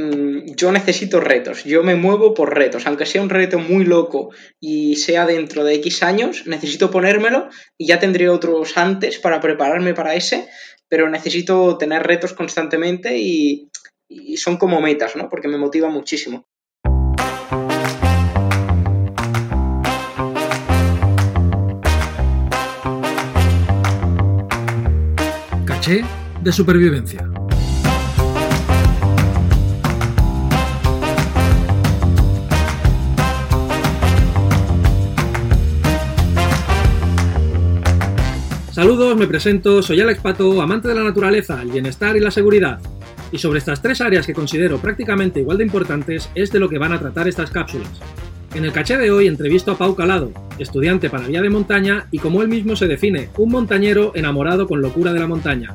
mm, yo necesito retos, yo me muevo por retos, aunque sea un reto muy loco y sea dentro de X años, necesito ponérmelo y ya tendré otros antes para prepararme para ese, pero necesito tener retos constantemente y, son como metas, ¿no? Porque me motiva muchísimo. Caché de supervivencia. Saludos, me presento, soy Alex Pato, amante de la naturaleza, el bienestar y la seguridad. Y sobre estas tres áreas que considero prácticamente igual de importantes es de lo que van a tratar estas cápsulas. En el caché de hoy entrevisto a Pau Calado, estudiante para vía de montaña y como él mismo se define, un montañero enamorado con locura de la montaña.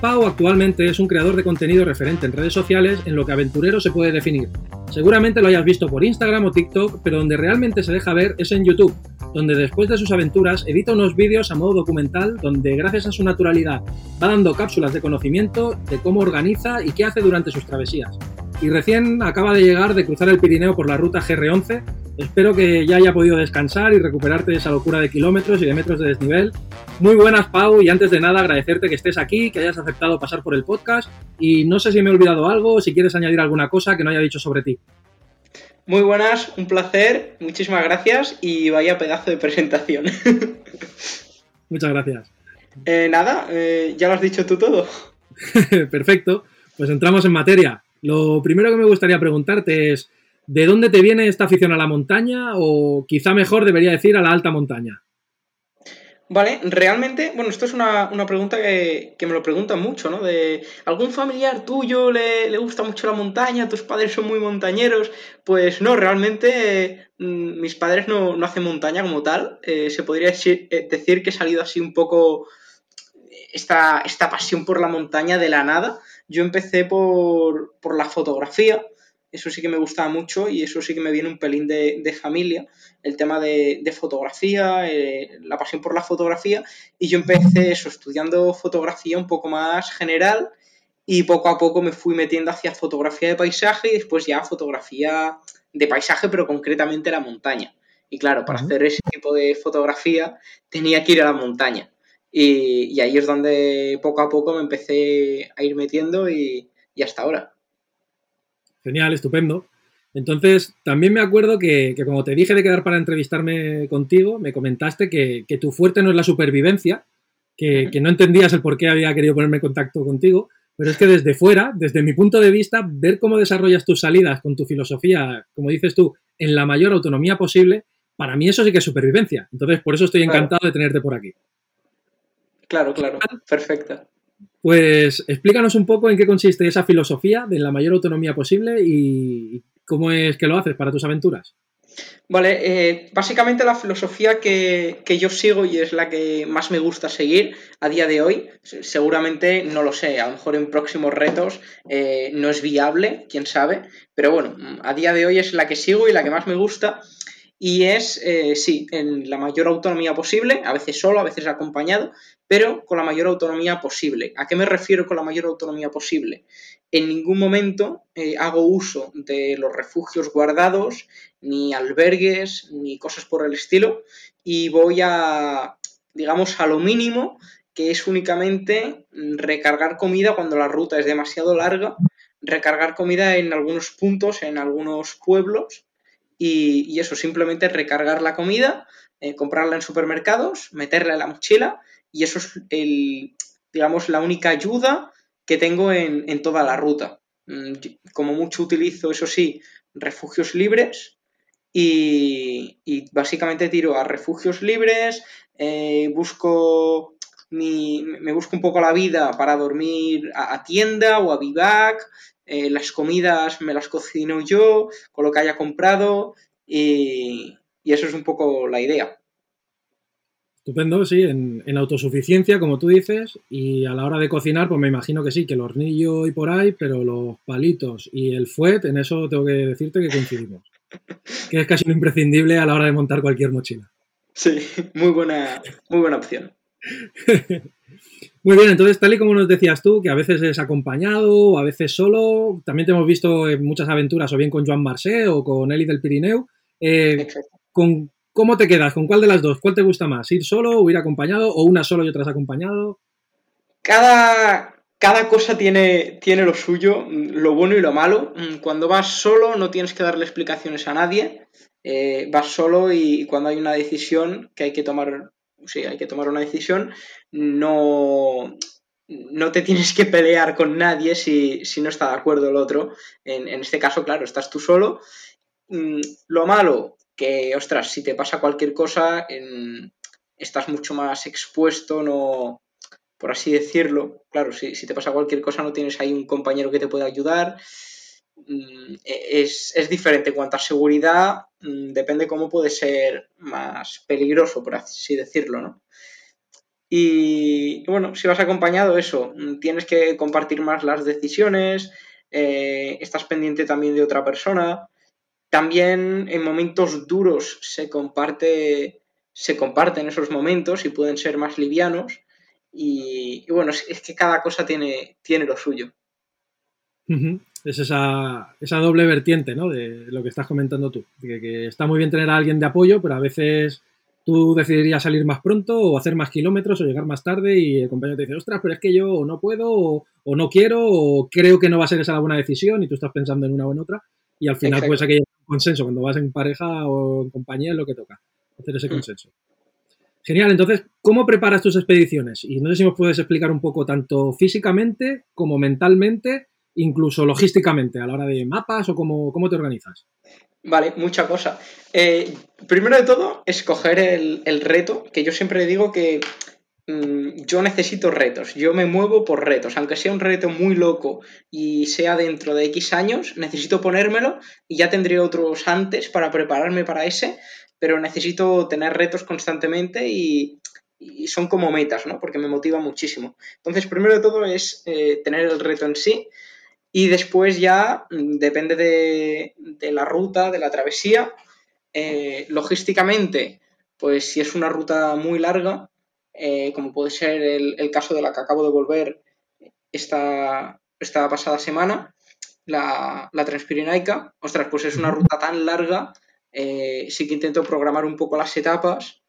Pau actualmente es un creador de contenido referente en redes sociales en lo que aventurero se puede definir. Seguramente lo hayas visto por Instagram o TikTok, pero donde realmente se deja ver es en YouTube, donde después de sus aventuras edita unos vídeos a modo documental donde gracias a su naturalidad va dando cápsulas de conocimiento de cómo organiza y qué hace durante sus travesías. Y recién acaba de llegar de cruzar el Pirineo por la ruta GR11. Espero que ya haya podido descansar y recuperarte de esa locura de kilómetros y de metros de desnivel. Muy buenas, Pau, y antes de nada agradecerte que estés aquí, que hayas aceptado pasar por el podcast y no sé si me he olvidado algo, si quieres añadir alguna cosa que no haya dicho sobre ti. Muy buenas, un placer, muchísimas gracias y vaya pedazo de presentación. Muchas gracias. Eh, nada, eh, ya lo has dicho tú todo. Perfecto, pues entramos en materia. Lo primero que me gustaría preguntarte es, ¿de dónde te viene esta afición a la montaña o quizá mejor debería decir a la alta montaña? Vale, realmente, bueno, esto es una, pregunta que, me lo preguntan mucho, ¿no? De algún familiar tuyo le, gusta mucho la montaña, tus padres son muy montañeros. Pues no, realmente mm, mis padres no, hacen montaña como tal. Eh, se podría decir, eh, decir, que he salido así un poco esta, esta pasión por la montaña de la nada. Yo empecé por, por la fotografía eso sí que me gustaba mucho y eso sí que me viene un pelín de, familia, el tema de, fotografía, eh, la pasión por la fotografía, y yo empecé eso, estudiando fotografía un poco más general y poco a poco me fui metiendo hacia fotografía de paisaje y después ya fotografía de paisaje, pero concretamente la montaña. Y claro, para hacer ese tipo de fotografía tenía que ir a la montaña. Y, ahí es donde poco a poco me empecé a ir metiendo y hasta ahora. Genial, estupendo. Entonces, también me acuerdo que, como te dije de quedar para entrevistarme contigo, me comentaste que, tu fuerte no es la supervivencia, que, no entendías el por qué había querido ponerme en contacto contigo, pero es que desde fuera, desde mi punto de vista, ver cómo desarrollas tus salidas con tu filosofía, como dices tú, en la mayor autonomía posible, para mí eso sí que es supervivencia. Entonces, por eso estoy encantado de tenerte por aquí. Claro, claro, perfecto. Pues explícanos un poco en qué consiste esa filosofía de la mayor autonomía posible y cómo es que lo haces para tus aventuras. Vale, eh, básicamente la filosofía que, yo sigo y es la que más me gusta seguir a día de hoy, seguramente no lo sé, a lo mejor en próximos retos eh, no es viable, quién sabe, pero bueno, a día de hoy es la que sigo y la que más me gusta y es, eh, sí, en la mayor autonomía posible, a veces solo, a veces acompañado, pero con la mayor autonomía posible. ¿A qué me refiero con la mayor autonomía posible? En ningún momento eh, hago uso de los refugios guardados, ni albergues, ni cosas por el estilo, y voy a, digamos, a lo mínimo, que es únicamente recargar comida cuando la ruta es demasiado larga, recargar comida en algunos puntos, en algunos pueblos, y, eso, simplemente recargar la comida, eh, comprarla en supermercados, meterla en la mochila y eso es el, digamos, la única ayuda que tengo en, toda la ruta. Mm, como mucho utilizo, eso sí, refugios libres y, básicamente tiro a refugios libres, eh, busco me busco un poco la vida para dormir a, tienda o a vivac, eh, las comidas me las cocino yo con lo que haya comprado y, eso es un poco la idea. Estupendo, sí, en, autosuficiencia, como tú dices, y a la hora de cocinar, pues me imagino que sí, que el hornillo y por ahí, pero los palitos y el fuet, en eso tengo que decirte que coincidimos. que es casi un imprescindible a la hora de montar cualquier mochila. Sí, muy buena, muy buena opción. Muy bien, entonces tal y como nos decías tú, que a veces es acompañado o a veces solo, también te hemos visto en muchas aventuras o bien con Joan Marcé o con Eli del Pirineo. Eh, con, ¿Cómo te quedas? ¿Con cuál de las dos? ¿Cuál te gusta más? ¿Ir solo o ir acompañado o una solo y otras acompañado? Cada, cada cosa tiene, tiene lo suyo, lo bueno y lo malo. Cuando vas solo no tienes que darle explicaciones a nadie. Eh, vas solo y cuando hay una decisión que hay que tomar sí, hay que tomar una decisión, no, no te tienes que pelear con nadie si, no está de acuerdo el otro. En, este caso, claro, estás tú solo. Mm, lo malo, que, ostras, si te pasa cualquier cosa, estás mucho más expuesto, no, por así decirlo. Claro, si, si, te pasa cualquier cosa, no tienes ahí un compañero que te pueda ayudar. Mm, e, es, es, diferente. En cuanto a seguridad, mm, depende cómo puede ser más peligroso, por así decirlo, ¿no? Y bueno, si vas acompañado, eso, mm, tienes que compartir más las decisiones, eh, estás pendiente también de otra persona. También en momentos duros se comparte, se comparten esos momentos y pueden ser más livianos. Y, bueno, es, que cada cosa tiene, tiene lo suyo es esa, esa, doble vertiente, ¿no? De lo que estás comentando tú. Que, está muy bien tener a alguien de apoyo, pero a veces tú decidirías salir más pronto o hacer más kilómetros o llegar más tarde y el compañero te dice, ostras, pero es que yo no puedo o, no quiero o creo que no va a ser esa la buena decisión y tú estás pensando en una o en otra y al final pues hay que un consenso cuando vas en pareja o en compañía es lo que toca, hacer ese mm. consenso. Genial, entonces, ¿cómo preparas tus expediciones? Y no sé si nos puedes explicar un poco tanto físicamente como mentalmente incluso logísticamente, a la hora de mapas o cómo, cómo te organizas? Vale, mucha cosa. Eh, primero de todo, escoger el, reto, que yo siempre digo que mm, yo necesito retos, yo me muevo por retos, aunque sea un reto muy loco y sea dentro de X años, necesito ponérmelo y ya tendré otros antes para prepararme para ese, pero necesito tener retos constantemente y, son como metas, ¿no? Porque me motiva muchísimo. Entonces, primero de todo es eh, tener el reto en sí y después ya mm, depende de, la ruta, de la travesía. Eh, logísticamente, pues si es una ruta muy larga, eh, como puede ser el, caso de la que acabo de volver esta, esta pasada semana, la, la Transpirenaica, ostras, pues es una ruta tan larga, eh, sí que intento programar un poco las etapas,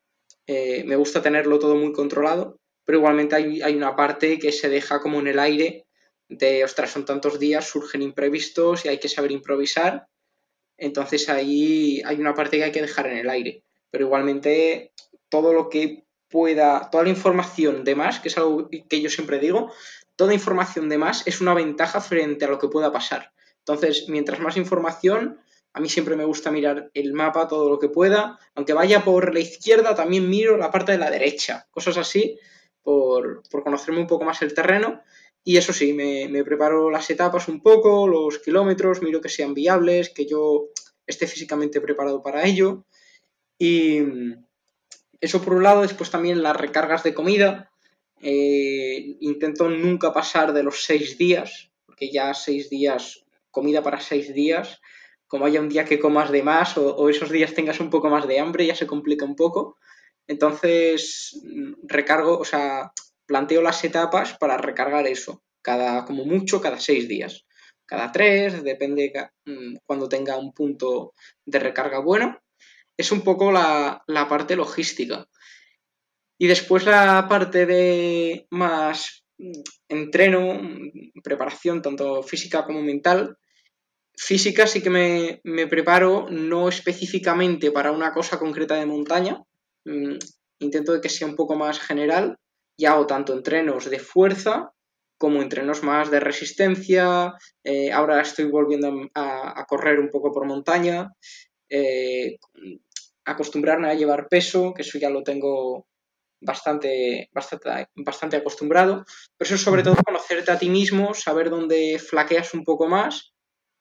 me gusta tenerlo todo muy controlado, pero igualmente hay, hay una parte que se deja como en el aire de, ostras, son tantos días, surgen imprevistos y hay que saber improvisar. Entonces ahí hay una parte que hay que dejar en el aire. Pero igualmente todo lo que pueda, toda la información de más, que es algo que yo siempre digo, toda información de más es una ventaja frente a lo que pueda pasar. Entonces, mientras más información, a mí siempre me gusta mirar el mapa todo lo que pueda. Aunque vaya por la izquierda, también miro la parte de la derecha. Cosas así, por, por conocerme un poco más el terreno y eso sí, me, preparo las etapas un poco, los kilómetros, miro que sean viables, que yo esté físicamente preparado para ello. Y eso por un lado, después también las recargas de comida. Eh, intento nunca pasar de los seis días, porque ya seis días, comida para seis días, como haya un día que comas de más o, o esos días tengas un poco más de hambre, ya se complica un poco. Entonces, recargo, o sea, planteo las etapas para recargar eso, cada, como mucho, cada seis días. Cada tres, depende mm, cuando tenga un punto de recarga bueno. Es un poco la, parte logística. Y después la parte de más mm, entreno, mm, preparación, tanto física como mental. Física sí que me, me preparo no específicamente para una cosa concreta de montaña. Intento que sea un poco más general y hago tanto entrenos de fuerza como entrenos más de resistencia. Eh, ahora estoy volviendo a, correr un poco por montaña. Eh, acostumbrarme a llevar peso, que eso ya lo tengo bastante, bastante, bastante acostumbrado. Pero eso es sobre todo conocerte a ti mismo, saber dónde flaqueas un poco más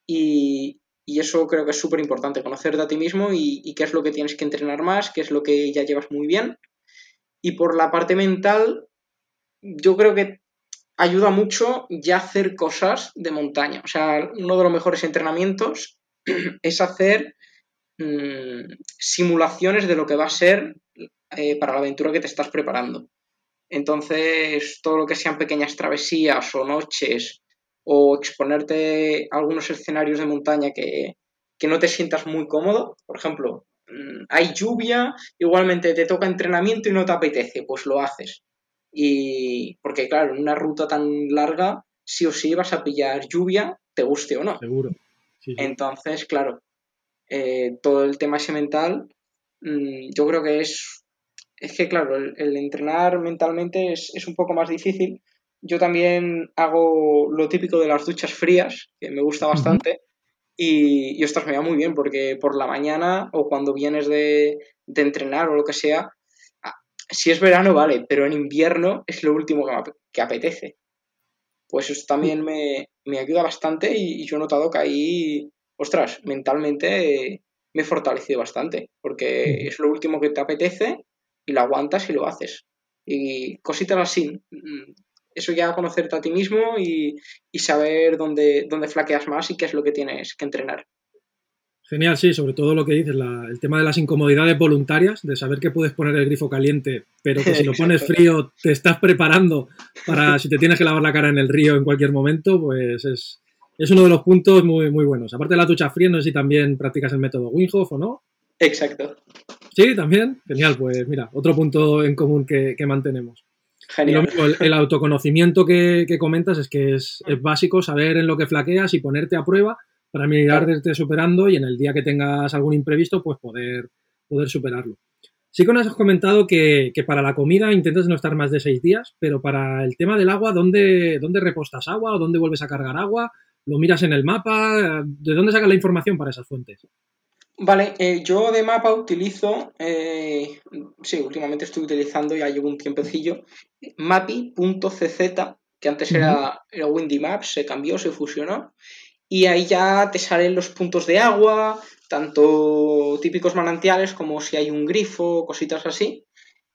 y, eso creo que es súper importante, conocerte a ti mismo y, y, qué es lo que tienes que entrenar más, qué es lo que ya llevas muy bien. Y por la parte mental, yo creo que ayuda mucho ya hacer cosas de montaña. O sea, uno de los mejores entrenamientos es hacer mm, simulaciones de lo que va a ser eh, para la aventura que te estás preparando. Entonces, todo lo que sean pequeñas travesías o noches o exponerte a algunos escenarios de montaña que, que no te sientas muy cómodo, por ejemplo, hay lluvia, igualmente te toca entrenamiento y no te apetece, pues lo haces. Y porque claro, en una ruta tan larga, sí o sí vas a pillar lluvia, te guste o no. Seguro. Entonces, claro, eh, todo el tema ese mental, mm, yo creo que es, es que claro, el, entrenar mentalmente es, un poco más difícil. Yo también hago lo típico de las duchas frías, que me gusta bastante. Y, y ostras, me va muy bien porque por la mañana o cuando vienes de, de entrenar o lo que sea, si es verano, vale, pero en invierno es lo último que, apetece. Pues eso también me, ayuda bastante y, yo he notado que ahí, ostras, mentalmente me he fortalecido bastante, porque es lo último que te apetece y lo aguantas y lo haces. Y cositas así. Eso ya conocerte a ti mismo y, y saber dónde, dónde flaqueas más y qué es lo que tienes que entrenar. Genial, sí, sobre todo lo que dices, el tema de las incomodidades voluntarias, de saber que puedes poner el grifo caliente, pero que si lo pones frío te estás preparando para si te tienes que lavar la cara en el río en cualquier momento, pues es, uno de los puntos muy, muy buenos. Aparte de la ducha fría, no sé si también practicas el método Winghoff o no. Exacto. Sí, también. Genial, pues mira, otro punto en común que, mantenemos. Genial. el, autoconocimiento que, comentas es que es, es básico saber en lo que flaqueas y ponerte a prueba para mirarte superando y en el día que tengas algún imprevisto, pues poder, poder superarlo. Sí que nos has comentado que, para la comida intentas no estar más de seis días, pero para el tema del agua, ¿dónde, ¿dónde repostas agua o dónde vuelves a cargar agua? ¿Lo miras en el mapa? ¿De dónde sacas la información para esas fuentes? Vale, eh, yo de mapa utilizo, eh, sí, últimamente estoy utilizando, ya llevo un tiempecillo, mapi.cz, que antes era, era Windy Maps, se cambió, se fusionó, y ahí ya te salen los puntos de agua, tanto típicos manantiales como si hay un grifo, cositas así.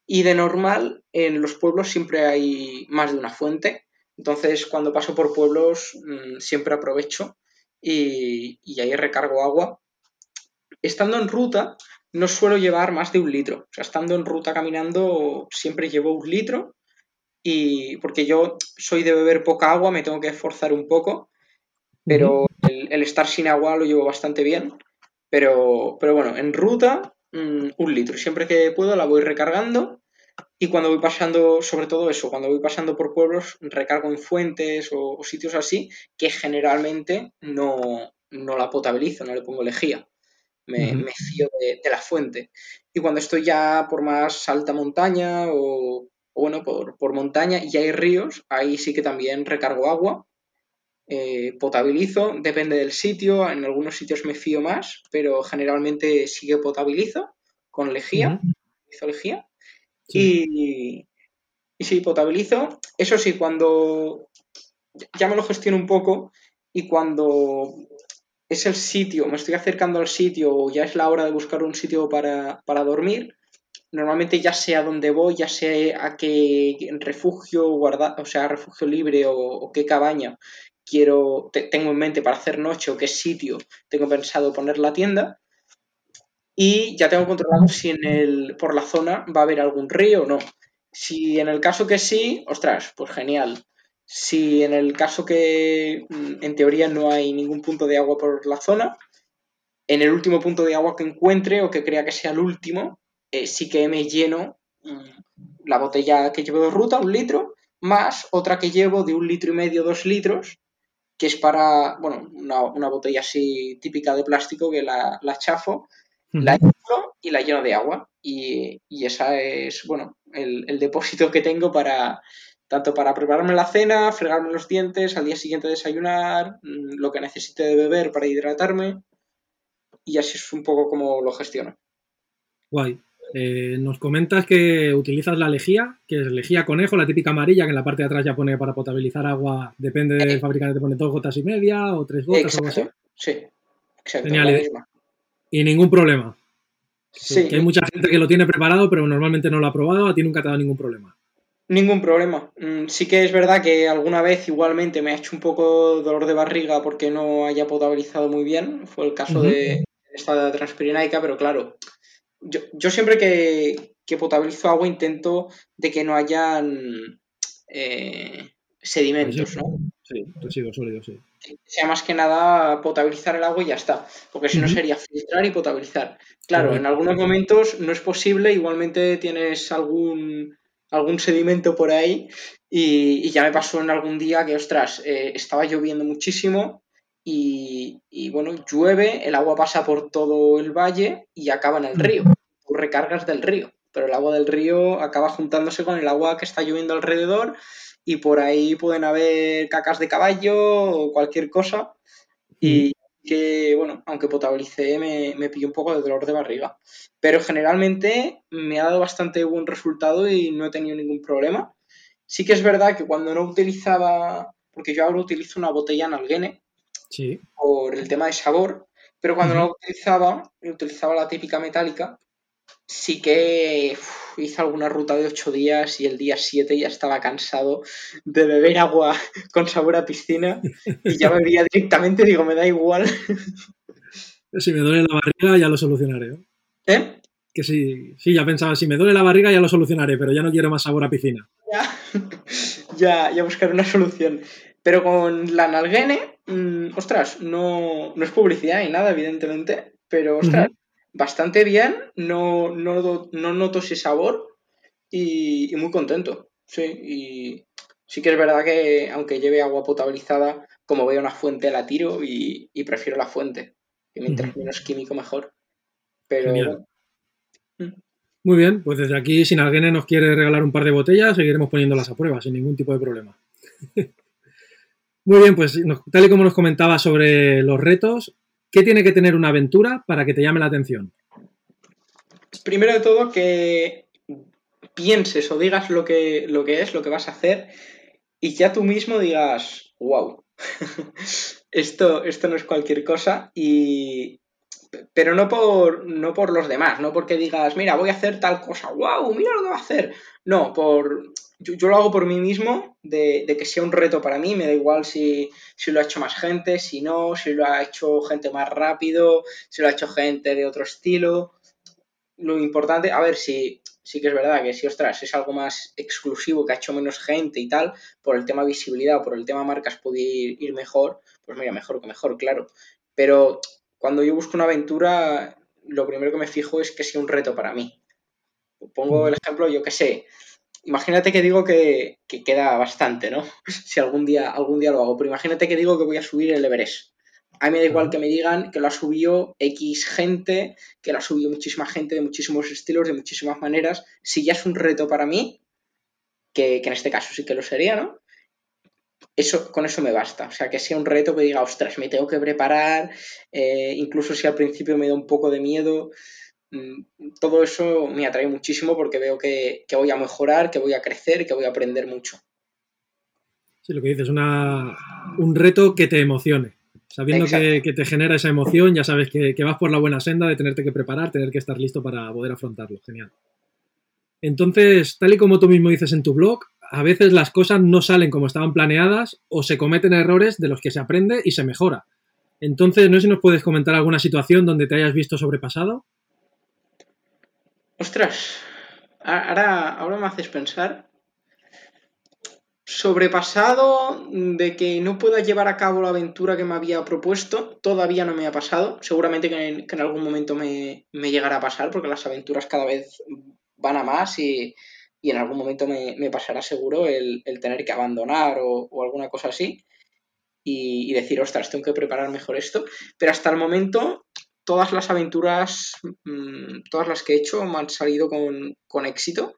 Y de normal, en los pueblos siempre hay más de una fuente. Entonces, cuando paso por pueblos, mm, siempre aprovecho y, y ahí recargo agua. Estando en ruta, no suelo llevar más de un litro. O sea, estando en ruta caminando, siempre llevo un litro. Y porque yo soy de beber poca agua, me tengo que esforzar un poco pero el, estar sin agua lo llevo bastante bien. Pero, pero bueno, en ruta, mm, un litro. Siempre que puedo la voy recargando. Y cuando voy pasando, sobre todo eso, cuando voy pasando por pueblos, recargo en fuentes o, sitios así, que generalmente no, la potabilizo, no le pongo lejía. Me, fío de, la fuente. Y cuando estoy ya por más alta montaña o, bueno, por, por, montaña y hay ríos, ahí sí que también recargo agua eh, potabilizo, depende del sitio, en algunos sitios me fío más, pero generalmente sí que potabilizo con lejía, lejía. Y, y sí, potabilizo. Eso sí, cuando ya me lo gestiono un poco y cuando es el sitio, me estoy acercando al sitio o ya es la hora de buscar un sitio para, dormir, normalmente ya sé a dónde voy, ya sé a qué refugio guardar, o sea, refugio libre o qué cabaña quiero, tengo en mente para hacer noche o qué sitio tengo pensado poner la tienda. Y ya tengo controlado si en el, por la zona va a haber algún río o no. Si en el caso que sí, ostras, pues genial. Si en el caso que mm, en teoría no hay ningún punto de agua por la zona, en el último punto de agua que encuentre o que crea que sea el último, eh, sí que me lleno mm, la botella que llevo de ruta, un litro, más otra que llevo de un litro y medio, dos litros, que es para, bueno, una, botella así típica de plástico que la, la chafo, la inflo y la lleno de agua. Y, y esa es, bueno, el, el, depósito que tengo para, tanto para prepararme la cena, fregarme los dientes, al día siguiente desayunar, mm, lo que necesite de beber para hidratarme. Y así es un poco como lo gestiono. Guay. Eh, nos comentas que utilizas la lejía, que es lejía conejo, la típica amarilla, que en la parte de atrás ya pone para potabilizar agua, depende del eh, fabricante, te pone dos gotas y media o tres gotas o algo así. Sí, exacto. Genial. Y ningún problema. Sí. hay mucha gente que lo tiene preparado, pero normalmente no lo ha probado, a ti nunca te ha dado ningún problema. Ningún problema. Mm, sí que es verdad que alguna vez igualmente me ha hecho un poco dolor de barriga porque no haya potabilizado muy bien. Fue el caso de esta transpirinaica, pero claro, yo, siempre que, que potabilizo agua intento de que no hayan eh, sedimentos, ¿no? Sí, residuos sólidos, sí. Que sea más que nada potabilizar el agua y ya está, porque si no sería filtrar y potabilizar. Claro, en algunos momentos no es posible, igualmente tienes algún, algún sedimento por ahí y, ya me pasó en algún día que, ostras, eh, estaba lloviendo muchísimo y, y, bueno, llueve, el agua pasa por todo el valle y acaba en el río. Tú recargas del río, pero el agua del río acaba juntándose con el agua que está lloviendo alrededor y por ahí pueden haber cacas de caballo o cualquier cosa. Y que, bueno, aunque potabilicé, me, me pilló un poco de dolor de barriga. Pero generalmente me ha dado bastante buen resultado y no he tenido ningún problema. Sí que es verdad que cuando no utilizaba, porque yo ahora utilizo una botella Nalgene sí. por el tema de sabor, pero cuando no utilizaba, utilizaba la típica metálica, sí que hice alguna ruta de ocho días y el día siete ya estaba cansado de beber agua con sabor a piscina y ya bebía directamente, digo, me da igual. Si me duele la barriga ya lo solucionaré. ¿Eh? Que sí, sí, ya pensaba, si me duele la barriga ya lo solucionaré, pero ya no quiero más sabor a piscina. Ya, ya, ya buscaré una solución. Pero con la Nalgene, mmm, ostras, no, no es publicidad ni nada, evidentemente, pero ostras, bastante bien, no, no, no noto ese sabor y, muy contento. Sí, y sí que es verdad que aunque lleve agua potabilizada, como veo una fuente la tiro y, prefiero la fuente. Que mientras menos químico mejor. Pero mm. Muy bien, pues desde aquí, si alguien nos quiere regalar un par de botellas, seguiremos poniéndolas a prueba sin ningún tipo de problema. Muy bien, pues tal y como nos comentaba sobre los retos, ¿Qué tiene que tener una aventura para que te llame la atención? Primero de todo, que pienses o digas lo que, lo que es, lo que vas a hacer, y ya tú mismo digas, wow, esto, esto no es cualquier cosa, y, pero no por, no por los demás, no porque digas, mira, voy a hacer tal cosa, wow, mira lo que va a hacer. No, por, yo, lo hago por mí mismo, de, que sea un reto para mí, me da igual si, lo ha hecho más gente, si no, si lo ha hecho gente más rápido, si lo ha hecho gente de otro estilo. Lo importante, a ver, si sí que es verdad que si, ostras, es algo más exclusivo, que ha hecho menos gente y tal, por el tema visibilidad, por el tema marcas puede ir, mejor, pues mira, mejor que mejor, claro. Pero cuando yo busco una aventura, lo primero que me fijo es que sea un reto para mí. Pongo el ejemplo, yo que sé, imagínate que digo que, queda bastante, ¿no? si algún día, algún día lo hago, pero imagínate que digo que voy a subir el Everest. A mí me da igual que me digan que lo ha subido X gente, que lo ha subido muchísima gente de muchísimos estilos, de muchísimas maneras. Si ya es un reto para mí, que, en este caso sí que lo sería, ¿no? Eso, con eso me basta. O sea, que sea un reto que diga, ostras, me tengo que preparar, eh, incluso si al principio me da un poco de miedo, todo eso me atrae muchísimo porque veo que, voy a mejorar, que voy a crecer, que voy a aprender mucho. Sí, lo que dices, una, un reto que te emocione. Sabiendo que, te genera esa emoción, ya sabes que, vas por la buena senda de tenerte que preparar, tener que estar listo para poder afrontarlo. Genial. Entonces, tal y como tú mismo dices en tu blog, a veces las cosas no salen como estaban planeadas o se cometen errores de los que se aprende y se mejora. Entonces, no sé si nos puedes comentar alguna situación donde te hayas visto sobrepasado. Ostras, ahora, ahora me haces pensar. Sobrepasado de que no pueda llevar a cabo la aventura que me había propuesto, todavía no me ha pasado. Seguramente que en, algún momento me, llegará a pasar, porque las aventuras cada vez van a más y, en algún momento me, pasará seguro el, tener que abandonar o, alguna cosa así. Y, y, decir, ostras, tengo que preparar mejor esto. Pero hasta el momento todas las aventuras, mm, todas las que he hecho me han salido con, éxito.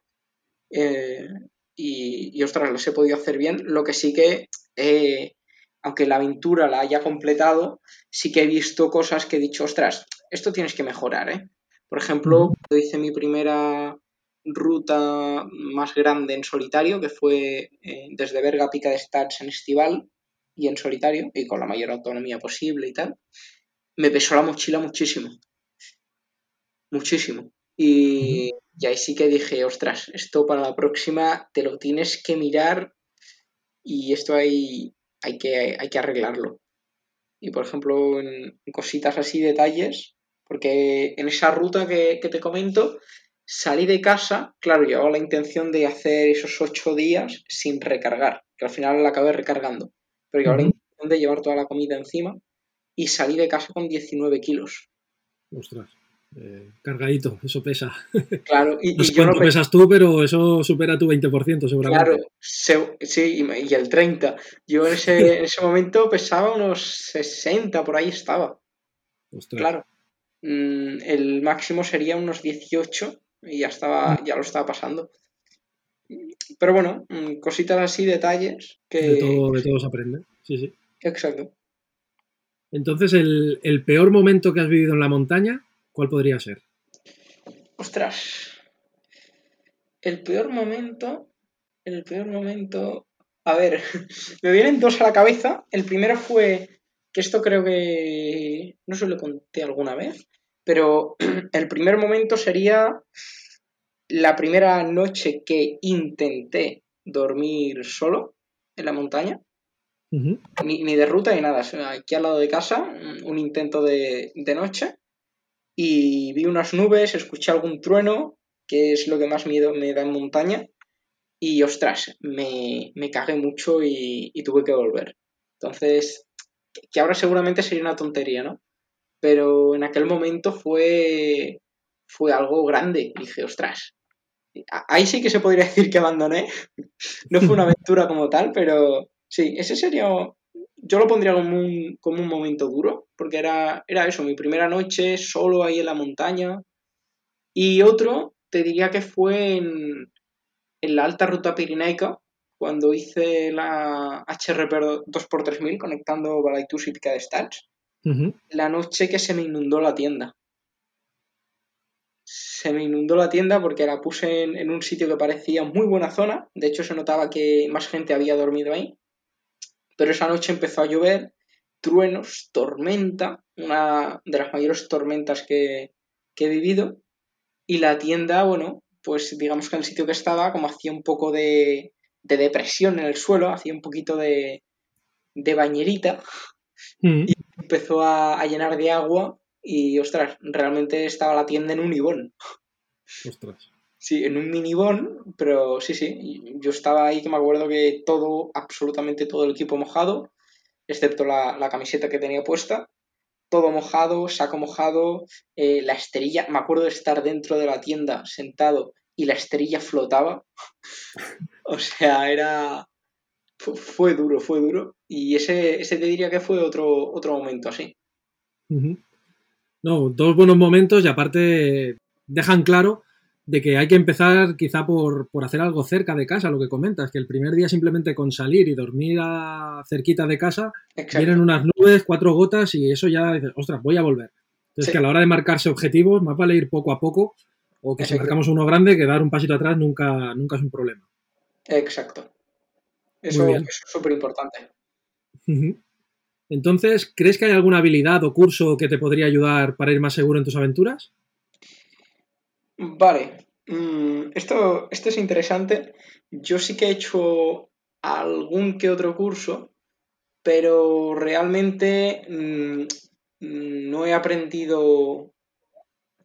Eh, y, y, ostras, las he podido hacer bien. Lo que sí que, eh, aunque la aventura la haya completado, sí que he visto cosas que he dicho, ostras, esto tienes que mejorar, ¿eh? Por ejemplo, cuando hice mi primera ruta más grande en solitario, que fue desde Berga Pica de Stats en estival y en solitario, y con la mayor autonomía posible y tal me pesó la mochila muchísimo. Muchísimo. Y, ahí sí que dije, ostras, esto para la próxima te lo tienes que mirar y esto hay, hay, que, hay que arreglarlo. Y por ejemplo, en, cositas así, detalles, porque en esa ruta que, te comento, salí de casa, claro, llevaba la intención de hacer esos ocho días sin recargar, que al final la acabé recargando, pero llevaba la intención de llevar toda la comida encima y salí de casa con 19 kilos. Ostras. Eh, cargadito, eso pesa. Claro, y, no sé cuánto pesas tú, pero eso supera tu 20% seguramente. Claro, sí, y, el 30. Yo en ese, en ese momento pesaba unos 60, por ahí estaba. Ostras. Claro. Mm, el máximo sería unos 18 y ya estaba, mm. ya lo estaba pasando. Pero bueno, mm, cositas así, detalles que. De todo, de todo se aprende. Sí, sí. Exacto. Entonces, el, el peor momento que has vivido en la montaña, ¿Cuál podría ser? Ostras. El peor momento. El peor momento. A ver, me vienen dos a la cabeza. El primero fue. Que esto creo que. No se lo conté alguna vez. Pero el primer momento sería. La primera noche que intenté dormir solo en la montaña. Ni, de ruta ni nada. Aquí al lado de casa, un intento de, de noche y vi unas nubes, escuché algún trueno, que es lo que más miedo me da en montaña, y ostras, me, me cagué mucho y, tuve que volver. Entonces, que ahora seguramente sería una tontería, ¿no? Pero en aquel momento fue, fue algo grande. dije, ostras, ahí sí que se podría decir que abandoné. no fue una aventura como tal, pero sí, ese sería yo lo pondría como un, como un momento duro, porque era, era eso, mi primera noche solo ahí en la montaña. Y otro, te diría que fue en, la alta ruta pirinaica, cuando hice la HRP 2x3000 conectando Balaitus y Pica de Stats. La noche que se me inundó la tienda. Se me inundó la tienda porque la puse en, en un sitio que parecía muy buena zona. De hecho, se notaba que más gente había dormido ahí pero esa noche empezó a llover, truenos, tormenta, una de las mayores tormentas que, he vivido. Y la tienda, bueno, pues digamos que en el sitio que estaba, como hacía un poco de, depresión en el suelo, hacía un poquito de, de bañerita, mm. y empezó a, llenar de agua. Y ostras, realmente estaba la tienda en un ibón. Ostras. Sí, en un minibón, pero sí, sí. Yo estaba ahí que me acuerdo que todo, absolutamente todo el equipo mojado, excepto la, camiseta que tenía puesta. Todo mojado, saco mojado, eh, la esterilla. Me acuerdo de estar dentro de la tienda sentado y la esterilla flotaba. o sea, era. Fue, duro, fue duro. Y ese, ese te diría que fue otro, otro momento así. No, dos buenos momentos y aparte dejan claro de que hay que empezar quizá por, hacer algo cerca de casa, lo que comentas, que el primer día simplemente con salir y dormir a cerquita de casa, vienen unas nubes, cuatro gotas y eso ya dices, ostras, voy a volver. Entonces que a la hora de marcarse objetivos, más vale ir poco a poco, o que si marcamos uno grande, que dar un pasito atrás nunca, nunca es un problema. Exacto. Eso, eso es súper importante. Entonces, ¿crees que hay alguna habilidad o curso que te podría ayudar para ir más seguro en tus aventuras? Vale, mm, esto, esto es interesante. Yo sí que he hecho algún que otro curso, pero realmente mm, no he aprendido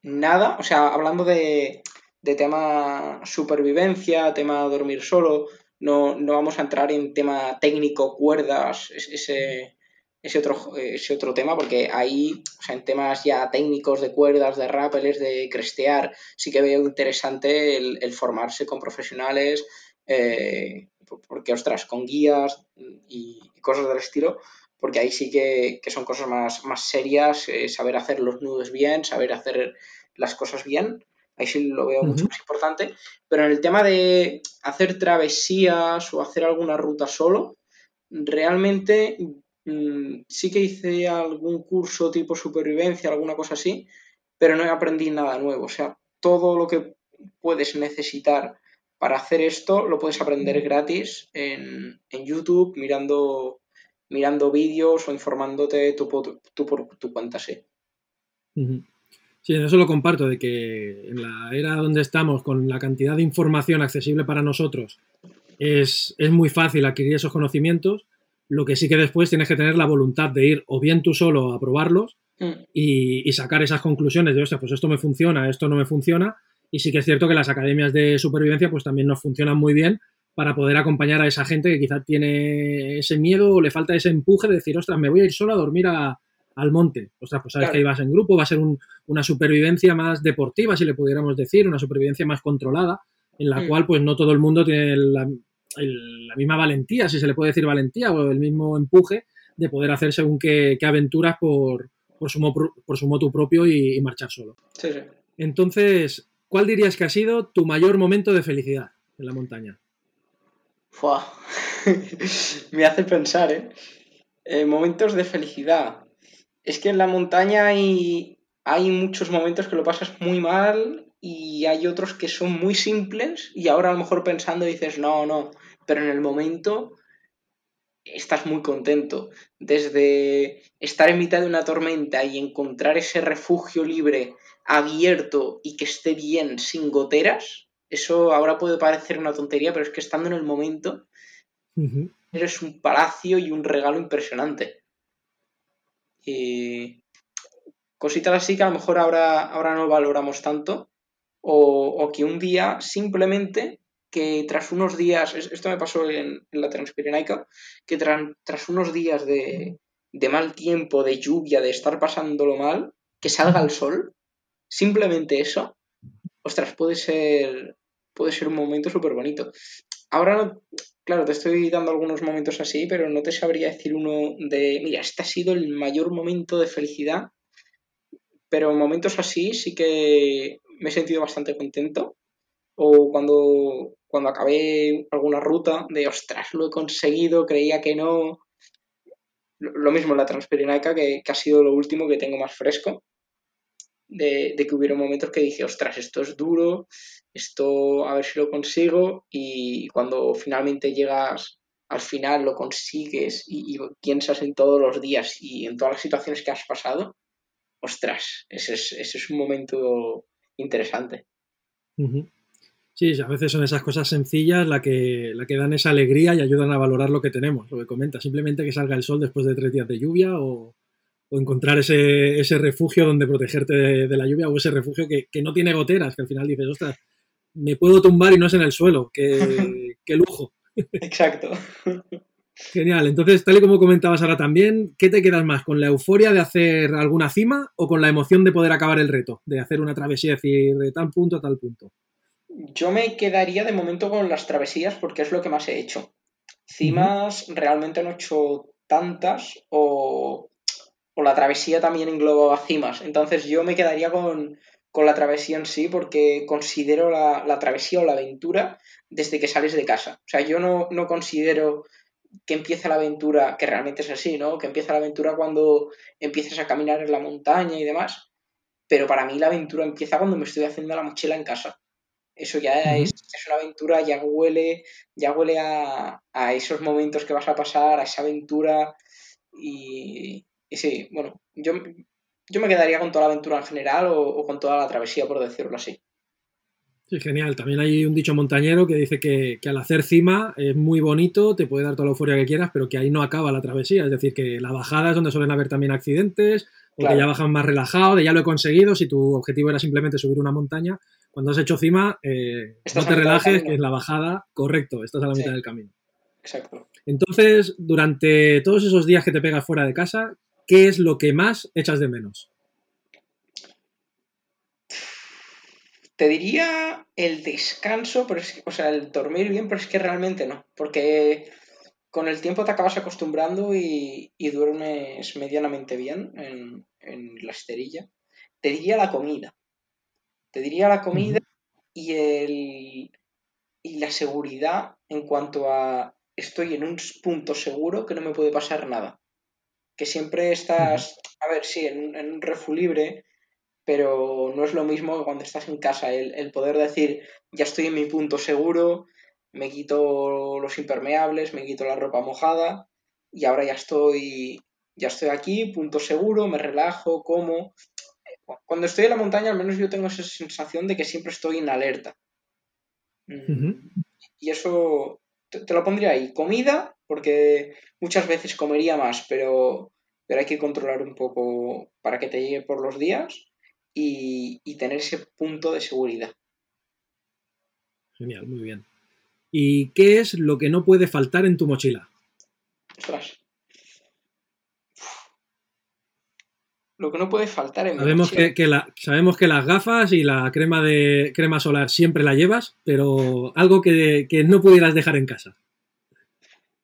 nada. O sea, hablando de, de tema supervivencia, tema dormir solo, no, no, vamos a entrar en tema técnico, cuerdas, ese, ese otro, ese otro tema, porque ahí, o sea, en temas ya técnicos de cuerdas, de rappels, de crestear, sí que veo interesante el, formarse con profesionales, eh, porque, ostras, con guías y, cosas del estilo, porque ahí sí que, son cosas más, más serias, eh, saber hacer los nudos bien, saber hacer las cosas bien, ahí sí lo veo mucho más importante, pero en el tema de hacer travesías o hacer alguna ruta solo, realmente Mm, sí que hice algún curso tipo supervivencia, alguna cosa así, pero no aprendí nada nuevo. O sea, todo lo que puedes necesitar para hacer esto lo puedes aprender gratis en, YouTube, mirando, mirando vídeos o informándote tú, por tu cuenta, sí. Sí, eso lo comparto, de que en la era donde estamos, con la cantidad de información accesible para nosotros, es, es muy fácil adquirir esos conocimientos lo que sí que después tienes que tener la voluntad de ir o bien tú solo a probarlos mm. y, sacar esas conclusiones de, sea, pues esto me funciona, esto no me funciona, Y sí que es cierto que las academias de supervivencia pues también nos funcionan muy bien para poder acompañar a esa gente que quizá tiene ese miedo o le falta ese empuje de decir, ostras, me voy a ir solo a dormir al monte. Ostras, pues sabes que ahí vas en grupo, va a ser una supervivencia más deportiva, si le pudiéramos decir, una supervivencia más controlada, en la mm. cual pues no todo el mundo tiene la, misma valentía, si se le puede decir valentía, o el mismo empuje de poder hacer según qué, aventuras por, por, su, por su moto propio y, marchar solo. Sí, sí. Entonces, ¿cuál dirías que ha sido tu mayor momento de felicidad en la montaña? Me hace pensar, ¿eh? ¿eh? Momentos de felicidad. Es que en la montaña hay, hay muchos momentos que lo pasas muy mal y hay otros que son muy simples y ahora a lo mejor pensando dices, no, no, pero en el momento estás muy contento. Desde estar en mitad de una tormenta y encontrar ese refugio libre, abierto y que esté bien, sin goteras, eso ahora puede parecer una tontería, pero es que estando en el momento, eres un palacio y un regalo impresionante. Y cositas así que a lo mejor ahora, ahora no valoramos tanto, o, que un día simplemente que tras unos días, esto me pasó en, la Transpirenaica, que tras unos días de, de, mal tiempo, de lluvia, de estar pasándolo mal, que salga el sol, simplemente eso, ostras, puede ser, puede ser un momento súper bonito. Ahora, no, claro, te estoy dando algunos momentos así, pero no te sabría decir uno de, mira, este ha sido el mayor momento de felicidad, pero momentos así sí que me he sentido bastante contento. O cuando, cuando acabé alguna ruta, de, ostras, lo he conseguido, creía que no. Lo mismo en la Transpirinaica, que, que ha sido lo último que tengo más fresco de, que hubiera momentos que dije, ostras, esto es duro, esto a ver si lo consigo y cuando finalmente llegas al final, lo consigues y, piensas en todos los días y en todas las situaciones que has pasado, ostras, ese es, un momento interesante. Sí, a veces son esas cosas sencillas las que, la que dan esa alegría y ayudan a valorar lo que tenemos, lo que comenta. Simplemente que salga el sol después de tres días de lluvia o, o encontrar ese, ese refugio donde protegerte de, la lluvia o ese refugio que, que, no tiene goteras, que al final dices, ostras, me puedo tumbar y no es en el suelo, qué, qué lujo. Exacto. Genial, entonces tal y como comentabas ahora también, ¿qué te quedas más? ¿Con la euforia de hacer alguna cima o con la emoción de poder acabar el reto, de hacer una travesía, decir, de tal punto a tal punto? Yo me quedaría de momento con las travesías porque es lo que más he hecho. Cimas realmente no he hecho tantas o o la travesía también englobaba cimas. Entonces yo me quedaría con, la travesía en sí porque considero la, travesía o la aventura desde que sales de casa. O sea, yo no, considero que empieza la aventura, que realmente es así, ¿no? Que empieza la aventura cuando empiezas a caminar en la montaña y demás. Pero para mí la aventura empieza cuando me estoy haciendo la mochila en casa. Eso ya es, es, una aventura, ya huele, ya huele a, a, esos momentos que vas a pasar, a esa aventura. Y, y sí, bueno, yo, yo me quedaría con toda la aventura en general o, con toda la travesía, por decirlo así. Sí, genial. También hay un dicho montañero que dice que, al hacer cima es muy bonito, te puede dar toda la euforia que quieras, pero que ahí no acaba la travesía. Es decir, que la bajada es donde suelen haber también accidentes, o que ya bajan más relajado, de ya lo he conseguido. Si tu objetivo era simplemente subir una montaña, cuando has hecho cima, eh, no te relajes, que es la bajada, correcto, estás a la mitad del camino. Exacto. Entonces, durante todos esos días que te pegas fuera de casa, ¿qué es lo que más echas de menos? Te diría el descanso, pero o sea, el dormir bien, pero es que realmente no, porque con el tiempo te acabas acostumbrando y, duermes medianamente bien en, la esterilla. Te diría la comida. Te diría la comida y, el, y la seguridad en cuanto a estoy en un punto seguro que no me puede pasar nada. Que siempre estás, a ver, sí, en, en un refu libre, pero no es lo mismo que cuando estás en casa, el, poder decir, ya estoy en mi punto seguro, me quito los impermeables, me quito la ropa mojada y ahora ya estoy, ya estoy aquí, punto seguro, me relajo, como. Cuando estoy en la montaña, al menos yo tengo esa sensación de que siempre estoy en alerta. Mm. Y eso te, lo pondría ahí. Comida, porque muchas veces comería más, pero, pero hay que controlar un poco para que te llegue por los días y, tener ese punto de seguridad. Genial, muy bien. ¿Y qué es lo que no puede faltar en tu mochila? Ostras. Lo que no puede faltar en Sabemos que, que la- sabemos que las gafas y la crema de crema solar siempre la llevas, pero algo que, que no pudieras dejar en casa.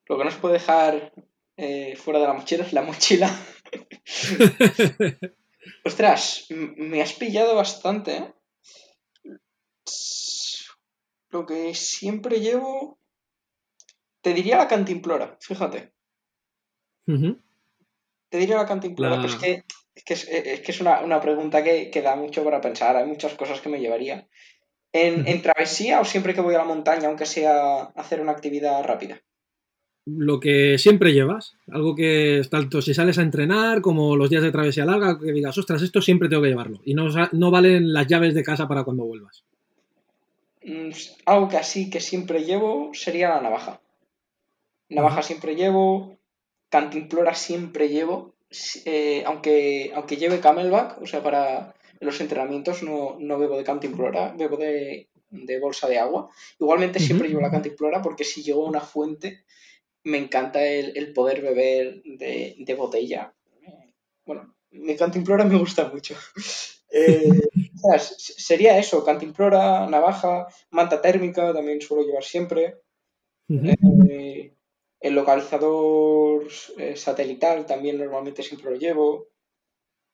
Lo que no se puede dejar eh, fuera de la mochila es la mochila. Ostras, me has pillado bastante, ¿eh? Lo que siempre llevo. Te diría la cantimplora, fíjate. Te diría la cantimplora, La- pero es que que es, es que es una, una pregunta que, que da mucho para pensar. Hay muchas cosas que me llevaría. En, en travesía o siempre que voy a la montaña, aunque sea hacer una actividad rápida. Lo que siempre llevas, algo que tanto si sales a entrenar como los días de travesía larga, que digas, ostras, esto siempre tengo que llevarlo. Y no, no valen las llaves de casa para cuando vuelvas. Mm, Algo que así que siempre llevo sería la navaja. Navaja siempre llevo, cantimplora siempre llevo, eh, aunque, aunque lleve camelback, o sea, para los entrenamientos no, no bebo de cantimplora, bebo de, de bolsa de agua. Igualmente siempre llevo la cantimplora porque si llego a una fuente me encanta el, el poder beber de, de botella. Bueno, mi cantimplora me gusta mucho. Eh, o sea, s- sería eso, cantimplora, navaja, manta térmica también suelo llevar siempre. Eh, el localizador eh, satelital también normalmente siempre lo llevo.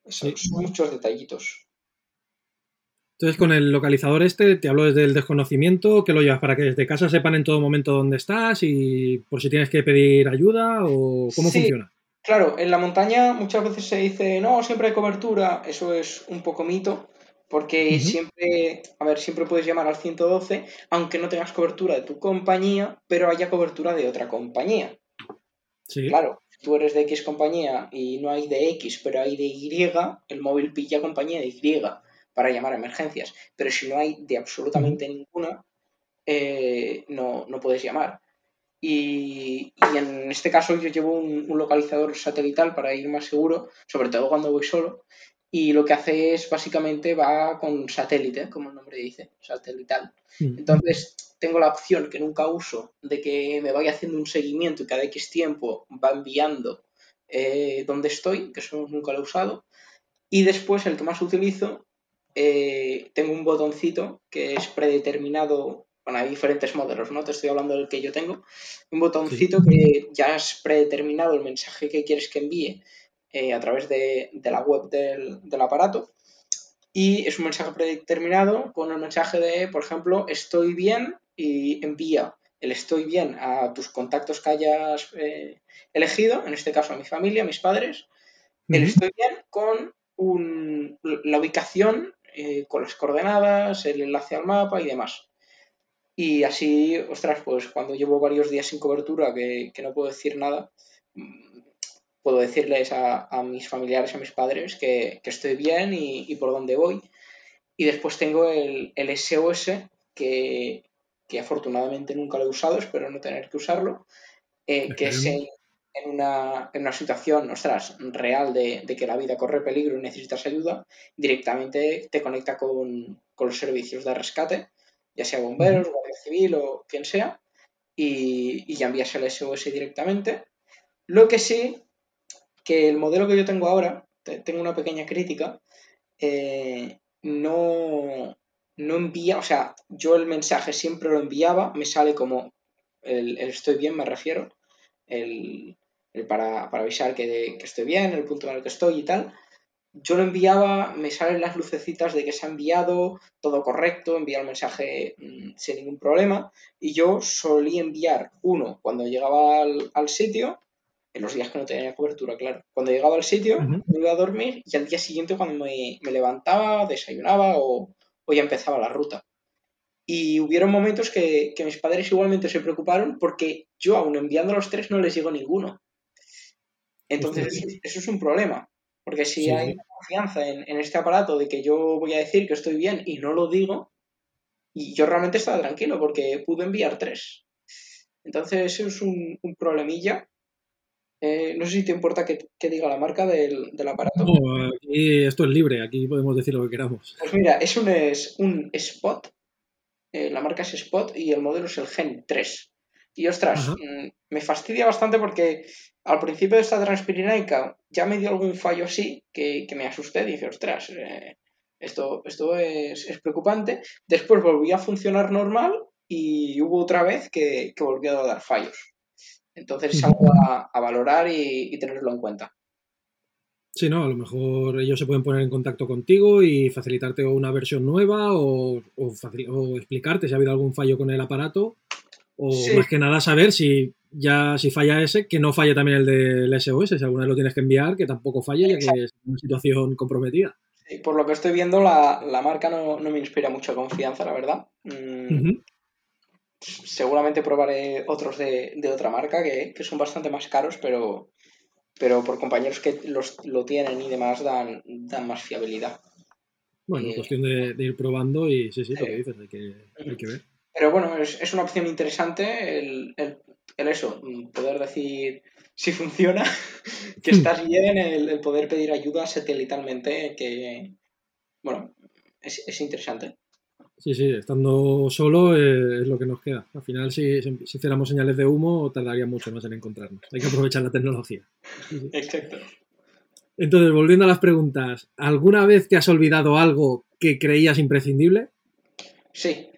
Son, Sí. muchos detallitos. Entonces, con el localizador este, te hablo desde el desconocimiento, que lo llevas para que desde casa sepan en todo momento dónde estás y por si tienes que pedir ayuda o cómo Sí. funciona. Claro, en la montaña muchas veces se dice, no, siempre hay cobertura. Eso es un poco mito, porque siempre, a ver, siempre puedes llamar al 112, aunque no tengas cobertura de tu compañía, pero haya cobertura de otra compañía. Sí. Claro, si tú eres de X compañía y no hay de X, pero hay de Y, el móvil pilla compañía de Y para llamar a emergencias. Pero si no hay de absolutamente ninguna, eh, no, no puedes llamar. Y, y en este caso yo llevo un, un localizador satelital para ir más seguro, sobre todo cuando voy solo. Y lo que hace es básicamente va con satélite, como el nombre dice, satelital. Ujú. Entonces, tengo la opción que nunca uso de que me vaya haciendo un seguimiento y cada X tiempo va enviando eh, dónde estoy, que eso nunca lo he usado. Y después, el que más utilizo, eh, tengo un botoncito que es predeterminado. Bueno, hay diferentes modelos, ¿no? Te estoy hablando del que yo tengo. Un botoncito que ya es predeterminado el mensaje que quieres que envíe eh, a través de, de la web del, del aparato. Y es un mensaje predeterminado con el mensaje de, por ejemplo, estoy bien y envía el estoy bien a tus contactos que hayas eh, elegido, en este caso a mi familia, a mis padres, el estoy bien con un- la ubicación, eh, con las coordenadas, el enlace al mapa y demás. Y así, ostras, pues cuando llevo varios días sin cobertura, que, que no puedo decir nada, puedo decirles a, a mis familiares, a mis padres, que, que estoy bien y, y por dónde voy. Y después tengo el, el SOS, que, que afortunadamente nunca lo he usado, espero no tener que usarlo, eh, que es en una, en una situación, ostras, real de, de que la vida corre peligro y necesitas ayuda, directamente te conecta con, con los servicios de rescate, ya sea bomberos, guardia civil o quien sea, y, y ya envías el SOS directamente. Lo que sí, que el modelo que yo tengo ahora, te- tengo una pequeña crítica, eh, no, no envía, o sea, yo el mensaje siempre lo enviaba, me sale como el, estoy bien, me refiero, el, para, para avisar que, que estoy bien, el punto en el que estoy y tal. Yo lo enviaba, me salen las lucecitas de que se ha enviado, todo correcto, envía el mensaje mm, sin ningún problema. Y yo solía enviar uno cuando llegaba al sitio, en los días que no tenía cobertura, claro. Cuando llegaba al sitio, me iba a dormir y al día siguiente cuando me, me levantaba, desayunaba o, o ya empezaba la ruta. Y hubieron momentos que, que mis padres igualmente se preocuparon porque yo, aún enviando los tres, no les llegó ninguno. Entonces, eso, eso es un problema. Porque si Sí, hay sí. confianza en, en este aparato de que yo voy a decir que estoy bien y no lo digo, y yo realmente estaba tranquilo porque pude enviar tres. Entonces, eso es un, un problemilla. Eh, no sé si te importa que, que diga la marca del, del aparato. No, aquí esto es libre, aquí podemos decir lo que queramos. Pues mira, es un, es un Spot eh, la marca es Spot y el modelo es el Gen 3. Y ostras, mm, me fastidia bastante porque al principio de esta transpirinaica ya me dio algún fallo así que, me asusté. Dije, ostras, eh, esto, esto es, preocupante. Después volvió a funcionar normal y hubo otra vez que, volvió a dar fallos. Entonces es algo a, valorar y, tenerlo en cuenta. Sí, no, a lo mejor ellos se pueden poner en contacto contigo y facilitarte una versión nueva o, o explicarte si ha habido algún fallo con el aparato o más que nada saber si ya si falla ese, que no falle también el del SOS, si alguna vez lo tienes que enviar, que tampoco falle, ya que es una situación comprometida. por lo que estoy viendo, la, marca no, me inspira mucha confianza, la verdad. Mm, seguramente probaré otros de, otra marca que, son bastante más caros, pero, pero por compañeros que los, lo tienen y demás dan, dan más fiabilidad. Bueno, cuestión de, ir probando y sí, sí, lo que dices, hay que, hay que ver. Pero bueno, es, una opción interesante el, eso, poder decir si funciona, que estás bien, el, poder pedir ayuda satelitalmente, que, bueno, es, interesante. Sí, sí, estando solo eh, es lo que nos queda. Al final, si, si, hiciéramos señales de humo, tardaría mucho más en encontrarnos. Hay que aprovechar la tecnología. Exacto. Entonces, volviendo a las preguntas, ¿alguna vez te has olvidado algo que creías imprescindible? Sí,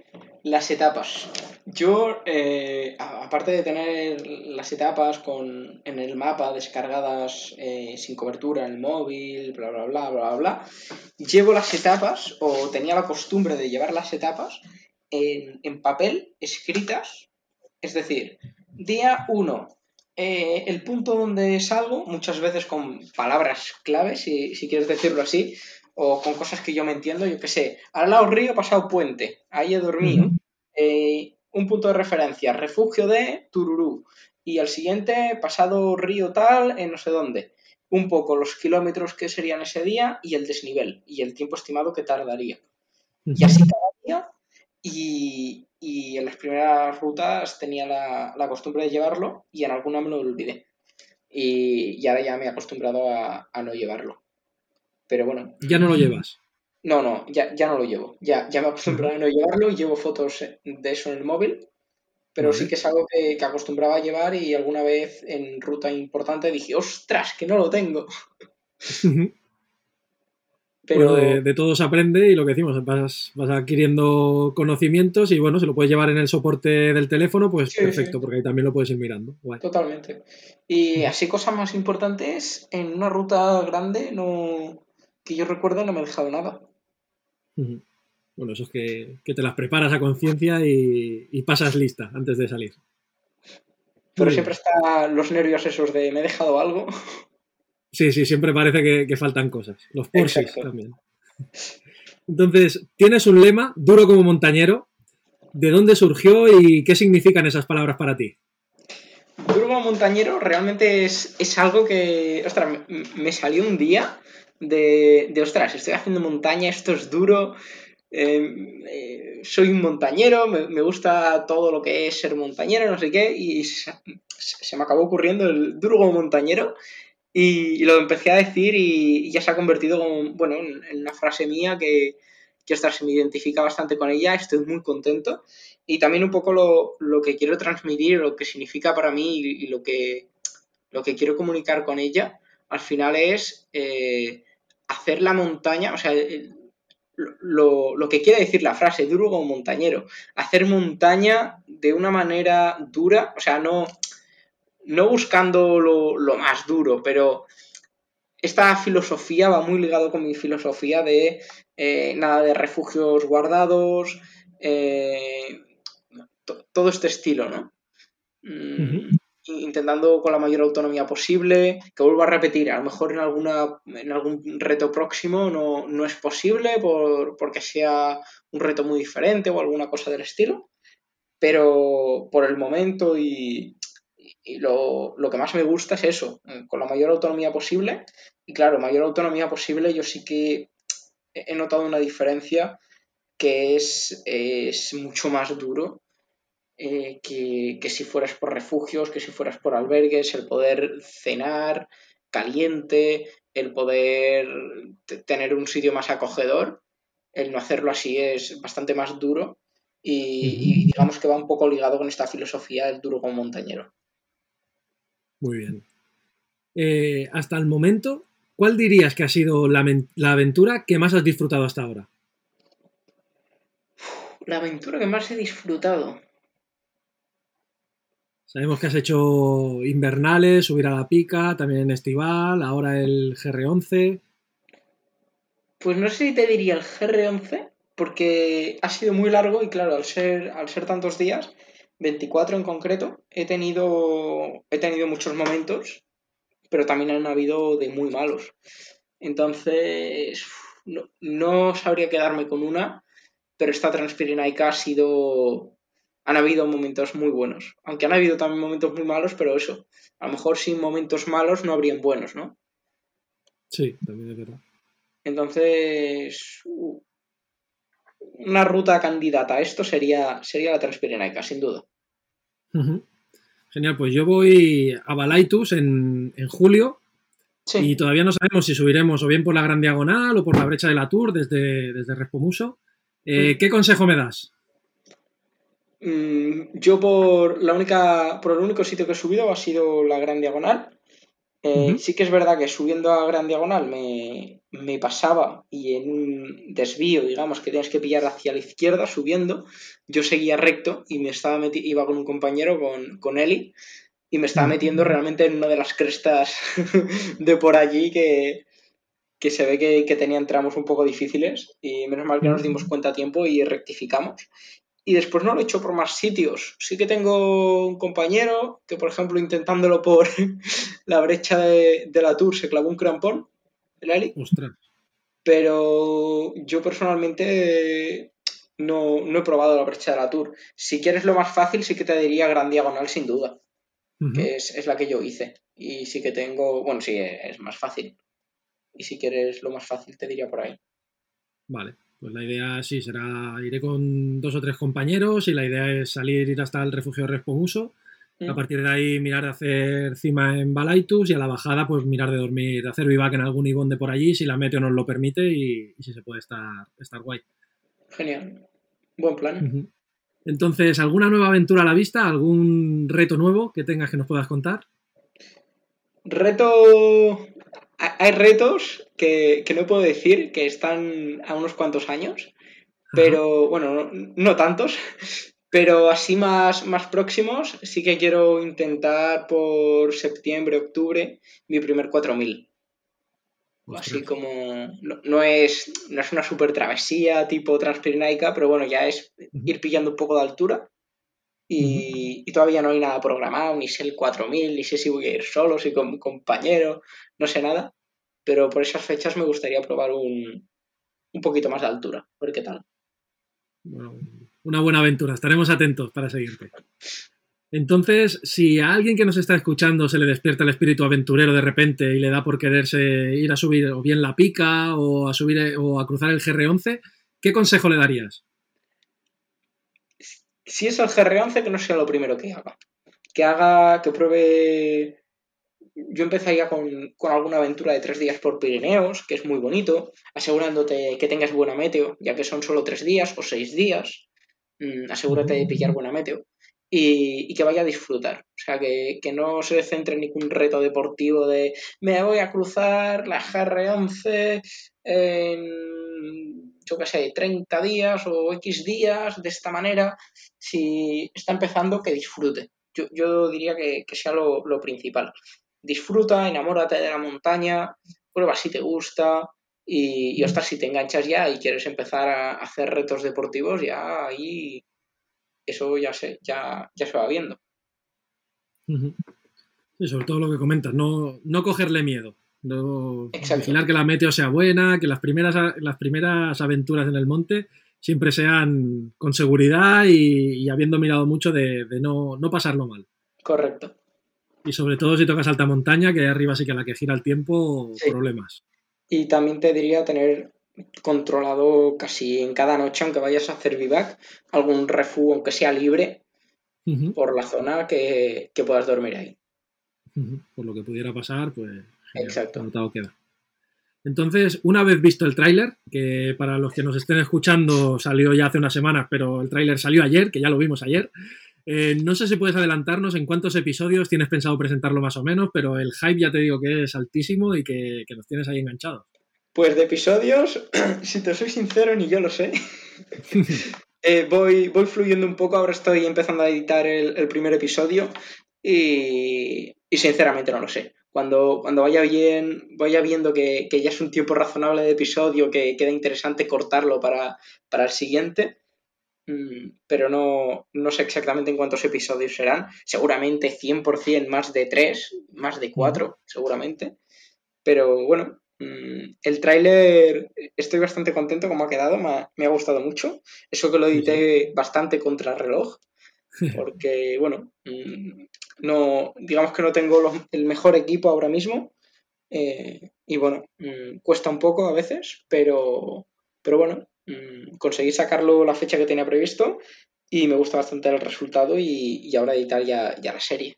las etapas. Yo, eh, aparte de tener las etapas con, en el mapa descargadas eh, sin cobertura en el móvil, bla, bla, bla, bla, bla, llevo las etapas, o tenía la costumbre de llevar las etapas en, papel, escritas. Es decir, día 1, eh, el punto donde salgo, muchas veces con palabras claves, si, si quieres decirlo así, o con cosas que yo me entiendo, yo qué sé, al lado río pasado puente, ahí he dormido. Eh, un punto de referencia, refugio de Tururú. Y al siguiente, pasado río tal, en no sé dónde. Un poco los kilómetros que serían ese día y el desnivel y el tiempo estimado que tardaría. Y así cada día. Y, en las primeras rutas tenía la, la, costumbre de llevarlo y en alguna me lo olvidé. Y, ahora ya me he acostumbrado a no llevarlo. Pero bueno. ¿Ya no lo llevas? No, no, ya, ya no lo llevo. Ya, ya me acostumbrado a no llevarlo y llevo fotos de eso en el móvil. Pero sí que es algo que, acostumbraba a llevar y alguna vez en ruta importante dije, ostras, que no lo tengo. Pero de, todo se aprende y lo que decimos, vas, vas, adquiriendo conocimientos y bueno, si lo puedes llevar en el soporte del teléfono, pues perfecto, porque ahí también lo puedes ir mirando. Totalmente. Y así cosas más importantes, en una ruta grande no, que yo recuerdo no me he dejado nada. Bueno, eso es que, te las preparas a conciencia y, pasas lista antes de salir. Pero siempre están los nervios esos de me he dejado algo. Sí, sí, siempre parece que, faltan cosas. Los Porsche también. Entonces, tienes un lema, duro como montañero. ¿De dónde surgió y qué significan esas palabras para ti? Duro como montañero realmente es, algo que, ostras, me salió un día de, de ostras, estoy haciendo montaña, esto es duro, em, eh, soy un montañero, me, gusta todo lo que es ser montañero, no sé qué, y se, me acabó ocurriendo el duro montañero y, lo empecé a decir y, ya se ha convertido bueno, en, una frase mía que, que ostras, me identifica bastante con ella, estoy muy contento y también un poco lo, que quiero transmitir, lo que significa para mí y, lo, que, lo que quiero comunicar con ella, al final es eh, hacer la montaña, o sea, lo, que quiere decir la frase, duro como montañero, hacer montaña de una manera dura, o sea, no, no buscando lo, más duro, pero esta filosofía va muy ligado con mi filosofía de eh, nada de refugios guardados, eh, todo este estilo, ¿no? Mm, intentando con la mayor autonomía posible, que vuelvo a repetir, a lo mejor en, alguna, en algún reto próximo no, es posible por, porque sea un reto muy diferente o alguna cosa del estilo, pero por el momento y, lo, lo, que más me gusta es eso, con la mayor autonomía posible, y claro, mayor autonomía posible yo sí que he notado una diferencia que es, es mucho más duro eh, que, si fueras por refugios, que si fueras por albergues, el poder cenar caliente, el poder tener un sitio más acogedor, el no hacerlo así es bastante más duro y, digamos que va un poco ligado con esta filosofía del duro como montañero. Muy bien. Eh, hasta el momento, ¿cuál dirías que ha sido la, aventura que más has disfrutado hasta ahora? La aventura que más he disfrutado. Sabemos que has hecho invernales, subir a la pica, también en estival, ahora el GR11. Pues no sé si te diría el GR11, porque ha sido muy largo y claro, al ser, al ser tantos días, 24 en concreto, he tenido, he tenido muchos momentos, pero también han habido de muy malos. Entonces, no, sabría quedarme con una, pero esta Transpirinaica ha sido... Han habido momentos muy buenos, aunque han habido también momentos muy malos, pero eso, a lo mejor sin momentos malos no habrían buenos, ¿no? Sí, también es verdad. Entonces, una ruta candidata a esto sería, sería la Transpirenaica, sin duda. Genial, pues yo voy a Balaitus en, julio y todavía no sabemos si subiremos o bien por la Gran Diagonal o por la brecha de la Tour desde, desde Respomuso. Eh. ¿Qué consejo me das? Mm, yo por la única, por el único sitio que he subido ha sido la Gran Diagonal. Eh, sí que es verdad que subiendo a gran diagonal me, pasaba y en un desvío, digamos, que tienes que pillar hacia la izquierda subiendo, yo seguía recto y me estaba iba con un compañero, con, con Eli, y me estaba metiendo realmente en una de las crestas de por allí que, se ve que, que, tenían tramos un poco difíciles y menos mal que nos dimos cuenta a tiempo y rectificamos y después no lo he hecho por más sitios. Sí que tengo un compañero que, por ejemplo, intentándolo por la brecha de, la Tour se clavó un crampón, el Ali. Pero yo personalmente no, he probado la brecha de la Tour. Si quieres lo más fácil, sí que te diría Gran Diagonal, sin duda. Que es, es, la que yo hice. Y sí que tengo. Bueno, sí, es más fácil. Y si quieres lo más fácil, te diría por ahí. Vale. Pues la idea sí será, iré con dos o tres compañeros y la idea es salir, ir hasta el refugio Respomuso. A mm. partir de ahí mirar de hacer cima en Balaitus y a la bajada pues mirar de dormir, de hacer vivac en algún ibón de por allí si la meteo nos lo permite y, si se puede estar, estar guay. Genial. Buen plan. Entonces, ¿alguna nueva aventura a la vista? ¿Algún reto nuevo que tengas que nos puedas contar? Reto hay retos que, no puedo decir que están a unos cuantos años, pero bueno, no, tantos, pero así más, más próximos sí que quiero intentar por septiembre, octubre mi primer 4000. Así como no, es, no es una super travesía tipo Transpirinaica, pero bueno, ya es ir pillando un poco de altura. Y, y, todavía no hay nada programado, ni sé el 4000, ni sé si voy a ir solo, si con mi compañero, no sé nada, pero por esas fechas me gustaría probar un, un poquito más de altura, a ver qué tal. una buena aventura, estaremos atentos para seguirte. Entonces, si a alguien que nos está escuchando se le despierta el espíritu aventurero de repente y le da por quererse ir a subir o bien la pica o a subir o a cruzar el GR11, ¿qué consejo le darías? Si es el GR11, que no sea lo primero que haga. Que haga, que pruebe yo empezaría con, alguna aventura de tres días por Pirineos, que es muy bonito, asegurándote que tengas buena meteo, ya que son solo tres días o seis días. Mm, asegúrate de pillar buena meteo. Y, que vaya a disfrutar. O sea, que, no se centre en ningún reto deportivo de me voy a cruzar la GR11 en, yo qué sé, 30 días o X días de esta manera. Si está empezando, que disfrute. Yo, diría que, sea lo, lo principal disfruta, enamórate de la montaña, prueba si te gusta y, y ostras, si te enganchas ya y quieres empezar a hacer retos deportivos, ya ahí eso ya se, ya, ya se va viendo. Sí, sobre todo lo que comentas, no, no cogerle miedo. No, vigilar que la meteo sea buena, que las primeras, las primeras aventuras en el monte siempre sean con seguridad y, habiendo mirado mucho de, de no, no pasarlo mal. Correcto. Y sobre todo si tocas alta montaña, que arriba sí que a la que gira el tiempo, problemas. Y también te diría tener controlado casi en cada noche, aunque vayas a hacer vivac, algún refugio, aunque sea libre, por la zona que, puedas dormir ahí. Por lo que pudiera pasar, pues Exacto. anotado queda. Entonces, una vez visto el tráiler, que para los que nos estén escuchando salió ya hace unas semanas, pero el tráiler salió ayer, que ya lo vimos ayer, eh, no sé si puedes adelantarnos en cuántos episodios tienes pensado presentarlo más o menos, pero el hype ya te digo que es altísimo y que, nos tienes ahí enganchados. Pues de episodios, si te soy sincero, ni yo lo sé. Eh, voy, voy fluyendo un poco, ahora estoy empezando a editar el, primer episodio y, sinceramente no lo sé. Cuando, cuando vaya bien, vaya viendo que, ya es un tiempo razonable de episodio, que queda interesante cortarlo para, para el siguiente, pero no, no, sé exactamente en cuántos episodios serán. Seguramente 100% más de 3, más de 4, seguramente. Pero bueno, mm, el tráiler estoy bastante contento como ha quedado, me ha, gustado mucho. Eso que lo edité bastante contra reloj, porque bueno, mm, no, digamos que no tengo el mejor equipo ahora mismo. Eh, y bueno, cuesta un poco a veces, pero, pero bueno, Mm, conseguí sacarlo la fecha que tenía previsto y me gusta bastante el resultado y, ahora editar ya, ya la serie.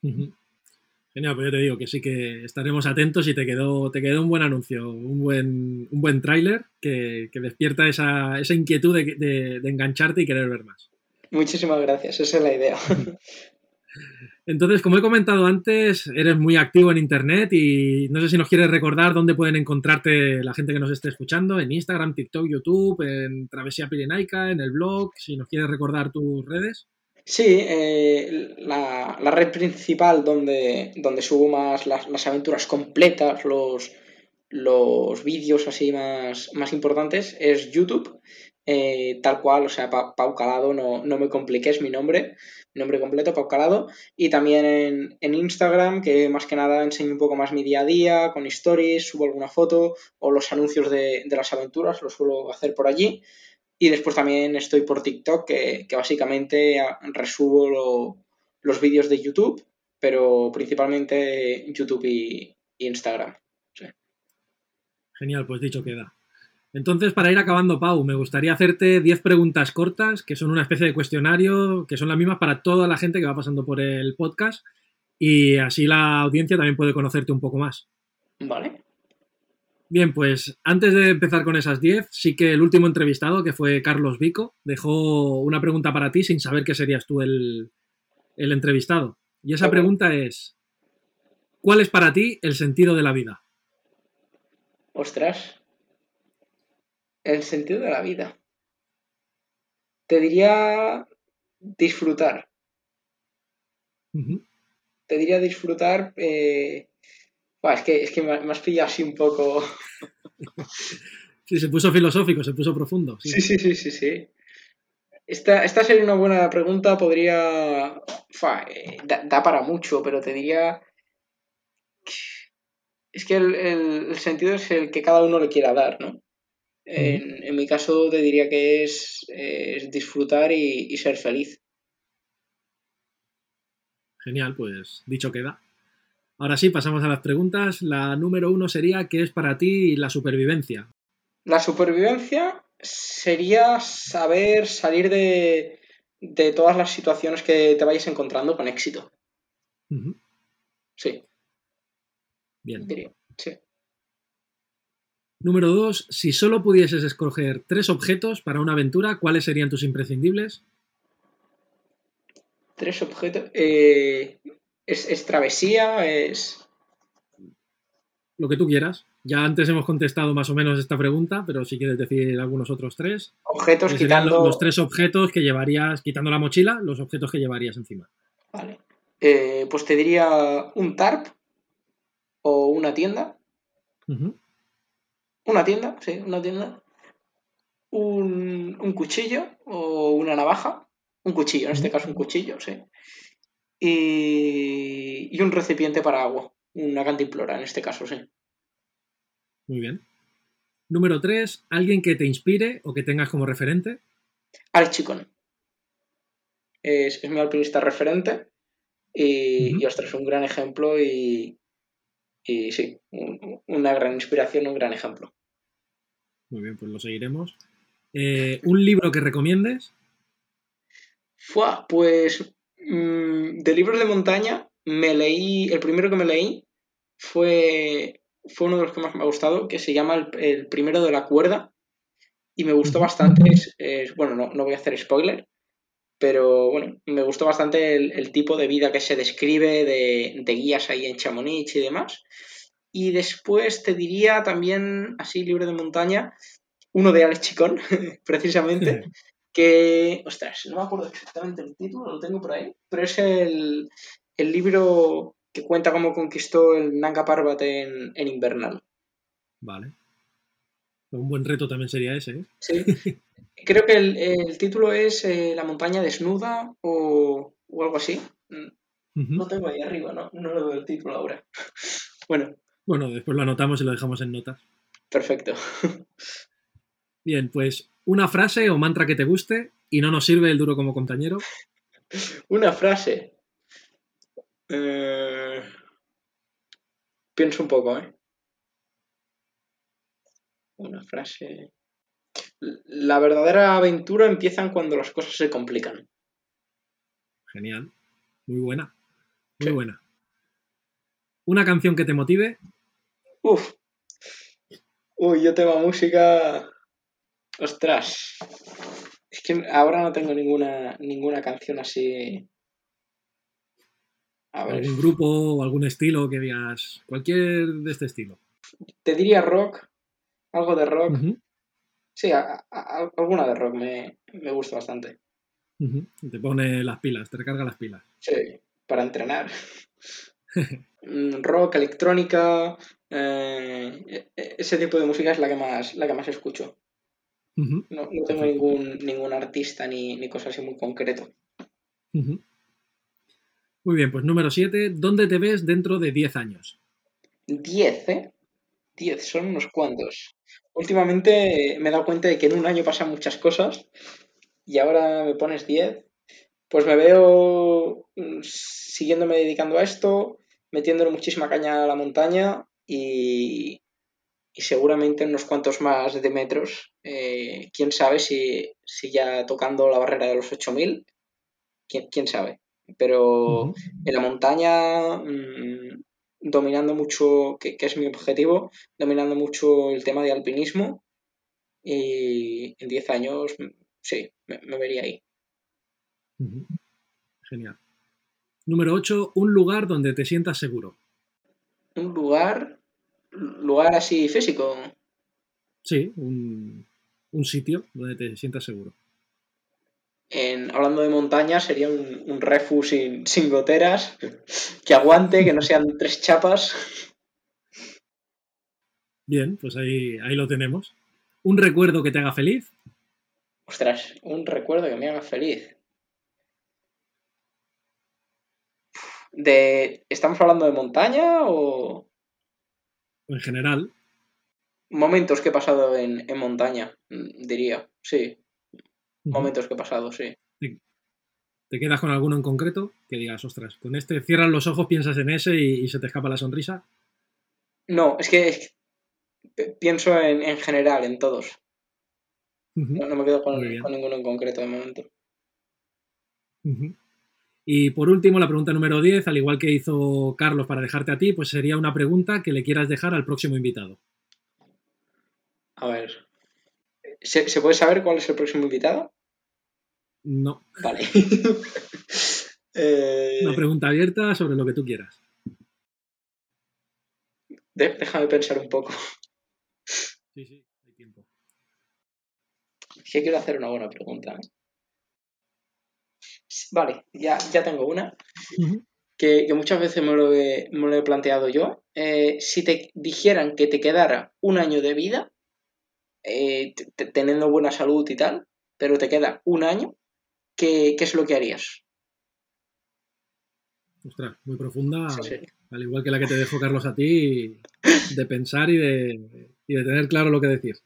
Genial, pues yo te digo que sí que estaremos atentos y te quedó, te quedó un buen anuncio, un buen, un buen tráiler que, despierta esa, inquietud de, de, engancharte y querer ver más. Muchísimas gracias, esa es la idea. Entonces, como he comentado antes, eres muy activo en Internet y no sé si nos quieres recordar dónde pueden encontrarte la gente que nos esté escuchando, en Instagram, TikTok, YouTube, en Travesía Pirenaica, en el blog, si nos quieres recordar tus redes. Sí, eh, la, red principal donde, donde subo más las, aventuras completas, los, los vídeos así más, más importantes, es YouTube. Eh, tal cual, o sea, Pau Calado, no, no me compliques mi nombre, nombre completo, Pau Calado, y también en, Instagram, que más que nada enseño un poco más mi día a día, con stories, subo alguna foto, o los anuncios de, de las aventuras, lo suelo hacer por allí, y después también estoy por TikTok, que, básicamente resubo los vídeos de YouTube, pero principalmente YouTube y, Instagram. Genial, pues dicho queda. Entonces, para ir acabando, Pau, me gustaría hacerte 10 preguntas cortas, que son una especie de cuestionario, que son las mismas para toda la gente que va pasando por el podcast, y así la audiencia también puede conocerte un poco más. Vale. Bien, pues antes de empezar con esas 10, sí que el último entrevistado, que fue Carlos Vico, dejó una pregunta para ti sin saber que serías tú el, entrevistado. Y esa pregunta es, ¿cuál es para ti el sentido de la vida? Ostras, el sentido de la vida. Te diría disfrutar. Te diría disfrutar. Eh, es, que, es que me has pillado así un poco. sí, se puso filosófico, se puso profundo. Sí, sí, sí, sí, sí. Esta, sería una buena pregunta, podría. Eh, da, para mucho, pero te diría. Es que el, sentido es el que cada uno le quiera dar, ¿no? En, mi caso te diría que es, disfrutar y, ser feliz. Genial, pues dicho queda. Ahora sí, pasamos a las preguntas. La número uno sería, ¿qué es para ti la supervivencia? La supervivencia sería saber salir de, todas las situaciones que te vayas encontrando con éxito. Sí. Bien. sí. Número dos, si solo pudieses escoger tres objetos para una aventura, ¿cuáles serían tus imprescindibles? Tres objetos. Eh, ¿es, travesía? ¿Es.? Lo que tú quieras. Ya antes hemos contestado más o menos esta pregunta, pero si quieres decir algunos otros tres. Objetos quitando. Los, tres objetos que llevarías, quitando la mochila, los objetos que llevarías encima. Vale. Eh, pues te diría un tarp o una tienda. Una tienda, sí, una tienda. Un, cuchillo o una navaja. Un cuchillo, en este caso un cuchillo, sí. Y, un recipiente para agua. Una cantimplora, en este caso, sí. Muy bien. Número 3, alguien que te inspire o que tengas como referente. Alex Chicón. Es, mi alpinista referente y, y, ostras, un gran ejemplo y, y sí, una gran inspiración, un gran ejemplo. Muy bien, pues lo seguiremos. Eh, ¿Un libro que recomiendes? Fua, pues mm, de libros de montaña me leí, el primero que me leí fue fue uno de los que más me ha gustado, que se llama El, el primero de la cuerda. Y me gustó bastante. Es, es- bueno, no, no voy a hacer spoiler, pero bueno, me gustó bastante el, el tipo de vida que se describe de, de guías ahí en Chamonix y demás. Y después te diría también, así libre de montaña, uno de Alex Chicón, precisamente, que, ostras, no me acuerdo exactamente el título, lo tengo por ahí, pero es el, el libro que cuenta cómo conquistó el Nanga Parbat en, en invernal. Vale. Un buen reto también sería ese, ¿eh? Sí. Creo que el, el título es eh, La montaña desnuda o, o algo así. No tengo ahí arriba, no, no lo veo el título ahora. Bueno, Bueno, después lo anotamos y lo dejamos en notas. perfecto. Bien, pues una frase o mantra que te guste y no nos sirve el duro como compañero. Una frase. Eh, Pienso un poco, ¿eh? Una frase. La verdadera aventura empieza cuando las cosas se complican. Genial. Muy buena. Muy Sí. buena. Una canción que te motive. Uf. Uy, yo tema música. Ostras. Es que ahora no tengo ninguna, ninguna canción así. A ver, algún grupo o algún estilo que digas. Cualquier de este estilo. te diría rock. Algo de rock. Sí, a- a- a- alguna de rock me, me gusta bastante. Te pone las pilas, te recarga las pilas. Sí, para entrenar. Mm, rock, electrónica, eh, e- e- ese tipo de música es la que más, la que más escucho. No, no tengo ningún, ningún artista ni, ni cosa así muy concreto. Muy bien, pues número 7. ¿Dónde te ves dentro de 10 años? 10, ¿eh? 10, son unos cuantos. Últimamente me he dado cuenta de que en un año pasan muchas cosas y ahora me pones 10. Pues me veo mm, siguiéndome dedicando a esto, metiéndole muchísima caña a la montaña y, y seguramente unos cuantos más de metros. Eh, quién sabe si, si ya tocando la barrera de los 8000, quién, quién sabe. Pero en la montaña, mm, dominando mucho, que, que es mi objetivo, dominando mucho el tema de alpinismo y en 10 años, mm, sí, me, me vería ahí. Genial. Número 8. Un lugar donde te sientas seguro. Un lugar, lugar así físico, Sí, un, un sitio donde te sientas seguro. En, hablando de montaña, sería un, un refu sin, sin goteras, que aguante, que no sean tres chapas. Bien, pues ahí, ahí lo tenemos. Un recuerdo que te haga feliz. Ostras, un recuerdo que me haga feliz. De, ¿Estamos hablando de montaña o En general. momentos que he pasado en, en montaña? Mm, Diría, sí. Momentos que he pasado, sí. ¿Te quedas con alguno en concreto? Que digas, ostras, con este cierras los ojos, piensas en ese y, y se te escapa la sonrisa. No, es que, es que pi- pienso en, en general, en todos. No, no me quedo con, ninguno en concreto de momento. Y por último, la pregunta número 10, al igual que hizo Carlos para dejarte a ti, pues sería una pregunta que le quieras dejar al próximo invitado. A ver. ¿Se, ¿se puede saber cuál es el próximo invitado? No, Vale. Eh, una pregunta abierta sobre lo que tú quieras. de- déjame pensar un poco. Sí, sí, hay tiempo. Si quiero hacer una buena pregunta. ¿eh? Vale, ya, ya tengo una. Que, que muchas veces me lo he, me lo he planteado yo. Eh, si te dijeran que te quedara un año de vida, eh, teniendo buena salud y tal, pero te queda un año, ¿qué, qué es lo que harías? Ostras, muy profunda, Sí, sí. al igual que la que te dejó Carlos a ti, de pensar y de, y de tener claro lo que decir.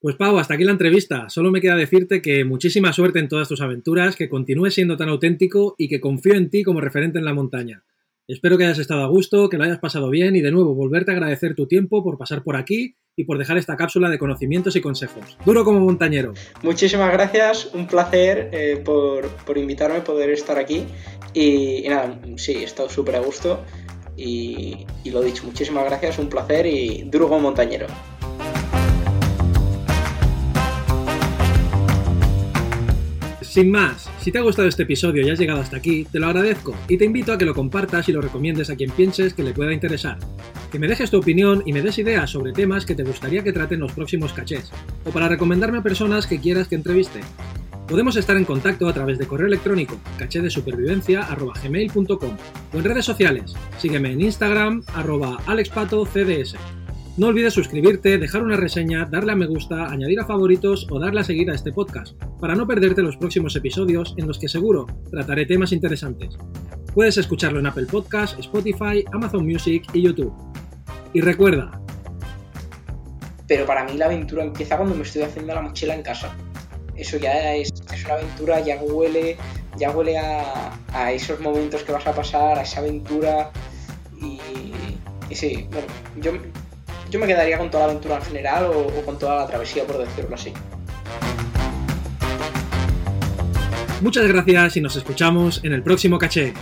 Pues Pau, hasta aquí la entrevista. Solo me queda decirte que muchísima suerte en todas tus aventuras, que continúes siendo tan auténtico y que confío en ti como referente en la montaña. Espero que hayas estado a gusto, que lo hayas pasado bien y de nuevo volverte a agradecer tu tiempo por pasar por aquí y por dejar esta cápsula de conocimientos y consejos. Duro como montañero. Muchísimas gracias, un placer eh, por, por invitarme, poder estar aquí. Y, nada, sí, he estado súper a gusto. Y, y lo dicho, muchísimas gracias, un placer y Drugo Montañero. Sin más, si te ha gustado este episodio y has llegado hasta aquí, te lo agradezco y te invito a que lo compartas y lo recomiendes a quien pienses que le pueda interesar. Que me dejes tu opinión y me des ideas sobre temas que te gustaría que traten los próximos cachés, o para recomendarme a personas que quieras que entreviste. Podemos estar en contacto a través de correo electrónico cachedesupervivencia.gmail.com o en redes sociales. Sígueme en Instagram arroba alexpatocds. No olvides suscribirte, dejar una reseña, darle a me gusta, añadir a favoritos o darle a seguir a este podcast, para no perderte los próximos episodios en los que seguro trataré temas interesantes. Puedes escucharlo en Apple Podcasts, Spotify, Amazon Music y YouTube. Y recuerda... Pero para mí la aventura empieza cuando me estoy haciendo la mochila en casa. Eso ya es, una aventura, ya huele, ya huele a, a, esos momentos que vas a pasar, a esa aventura. Y, y sí, bueno, yo, yo me quedaría con toda la aventura en general o, con toda la travesía, por decirlo así. Muchas gracias y nos escuchamos en el próximo caché.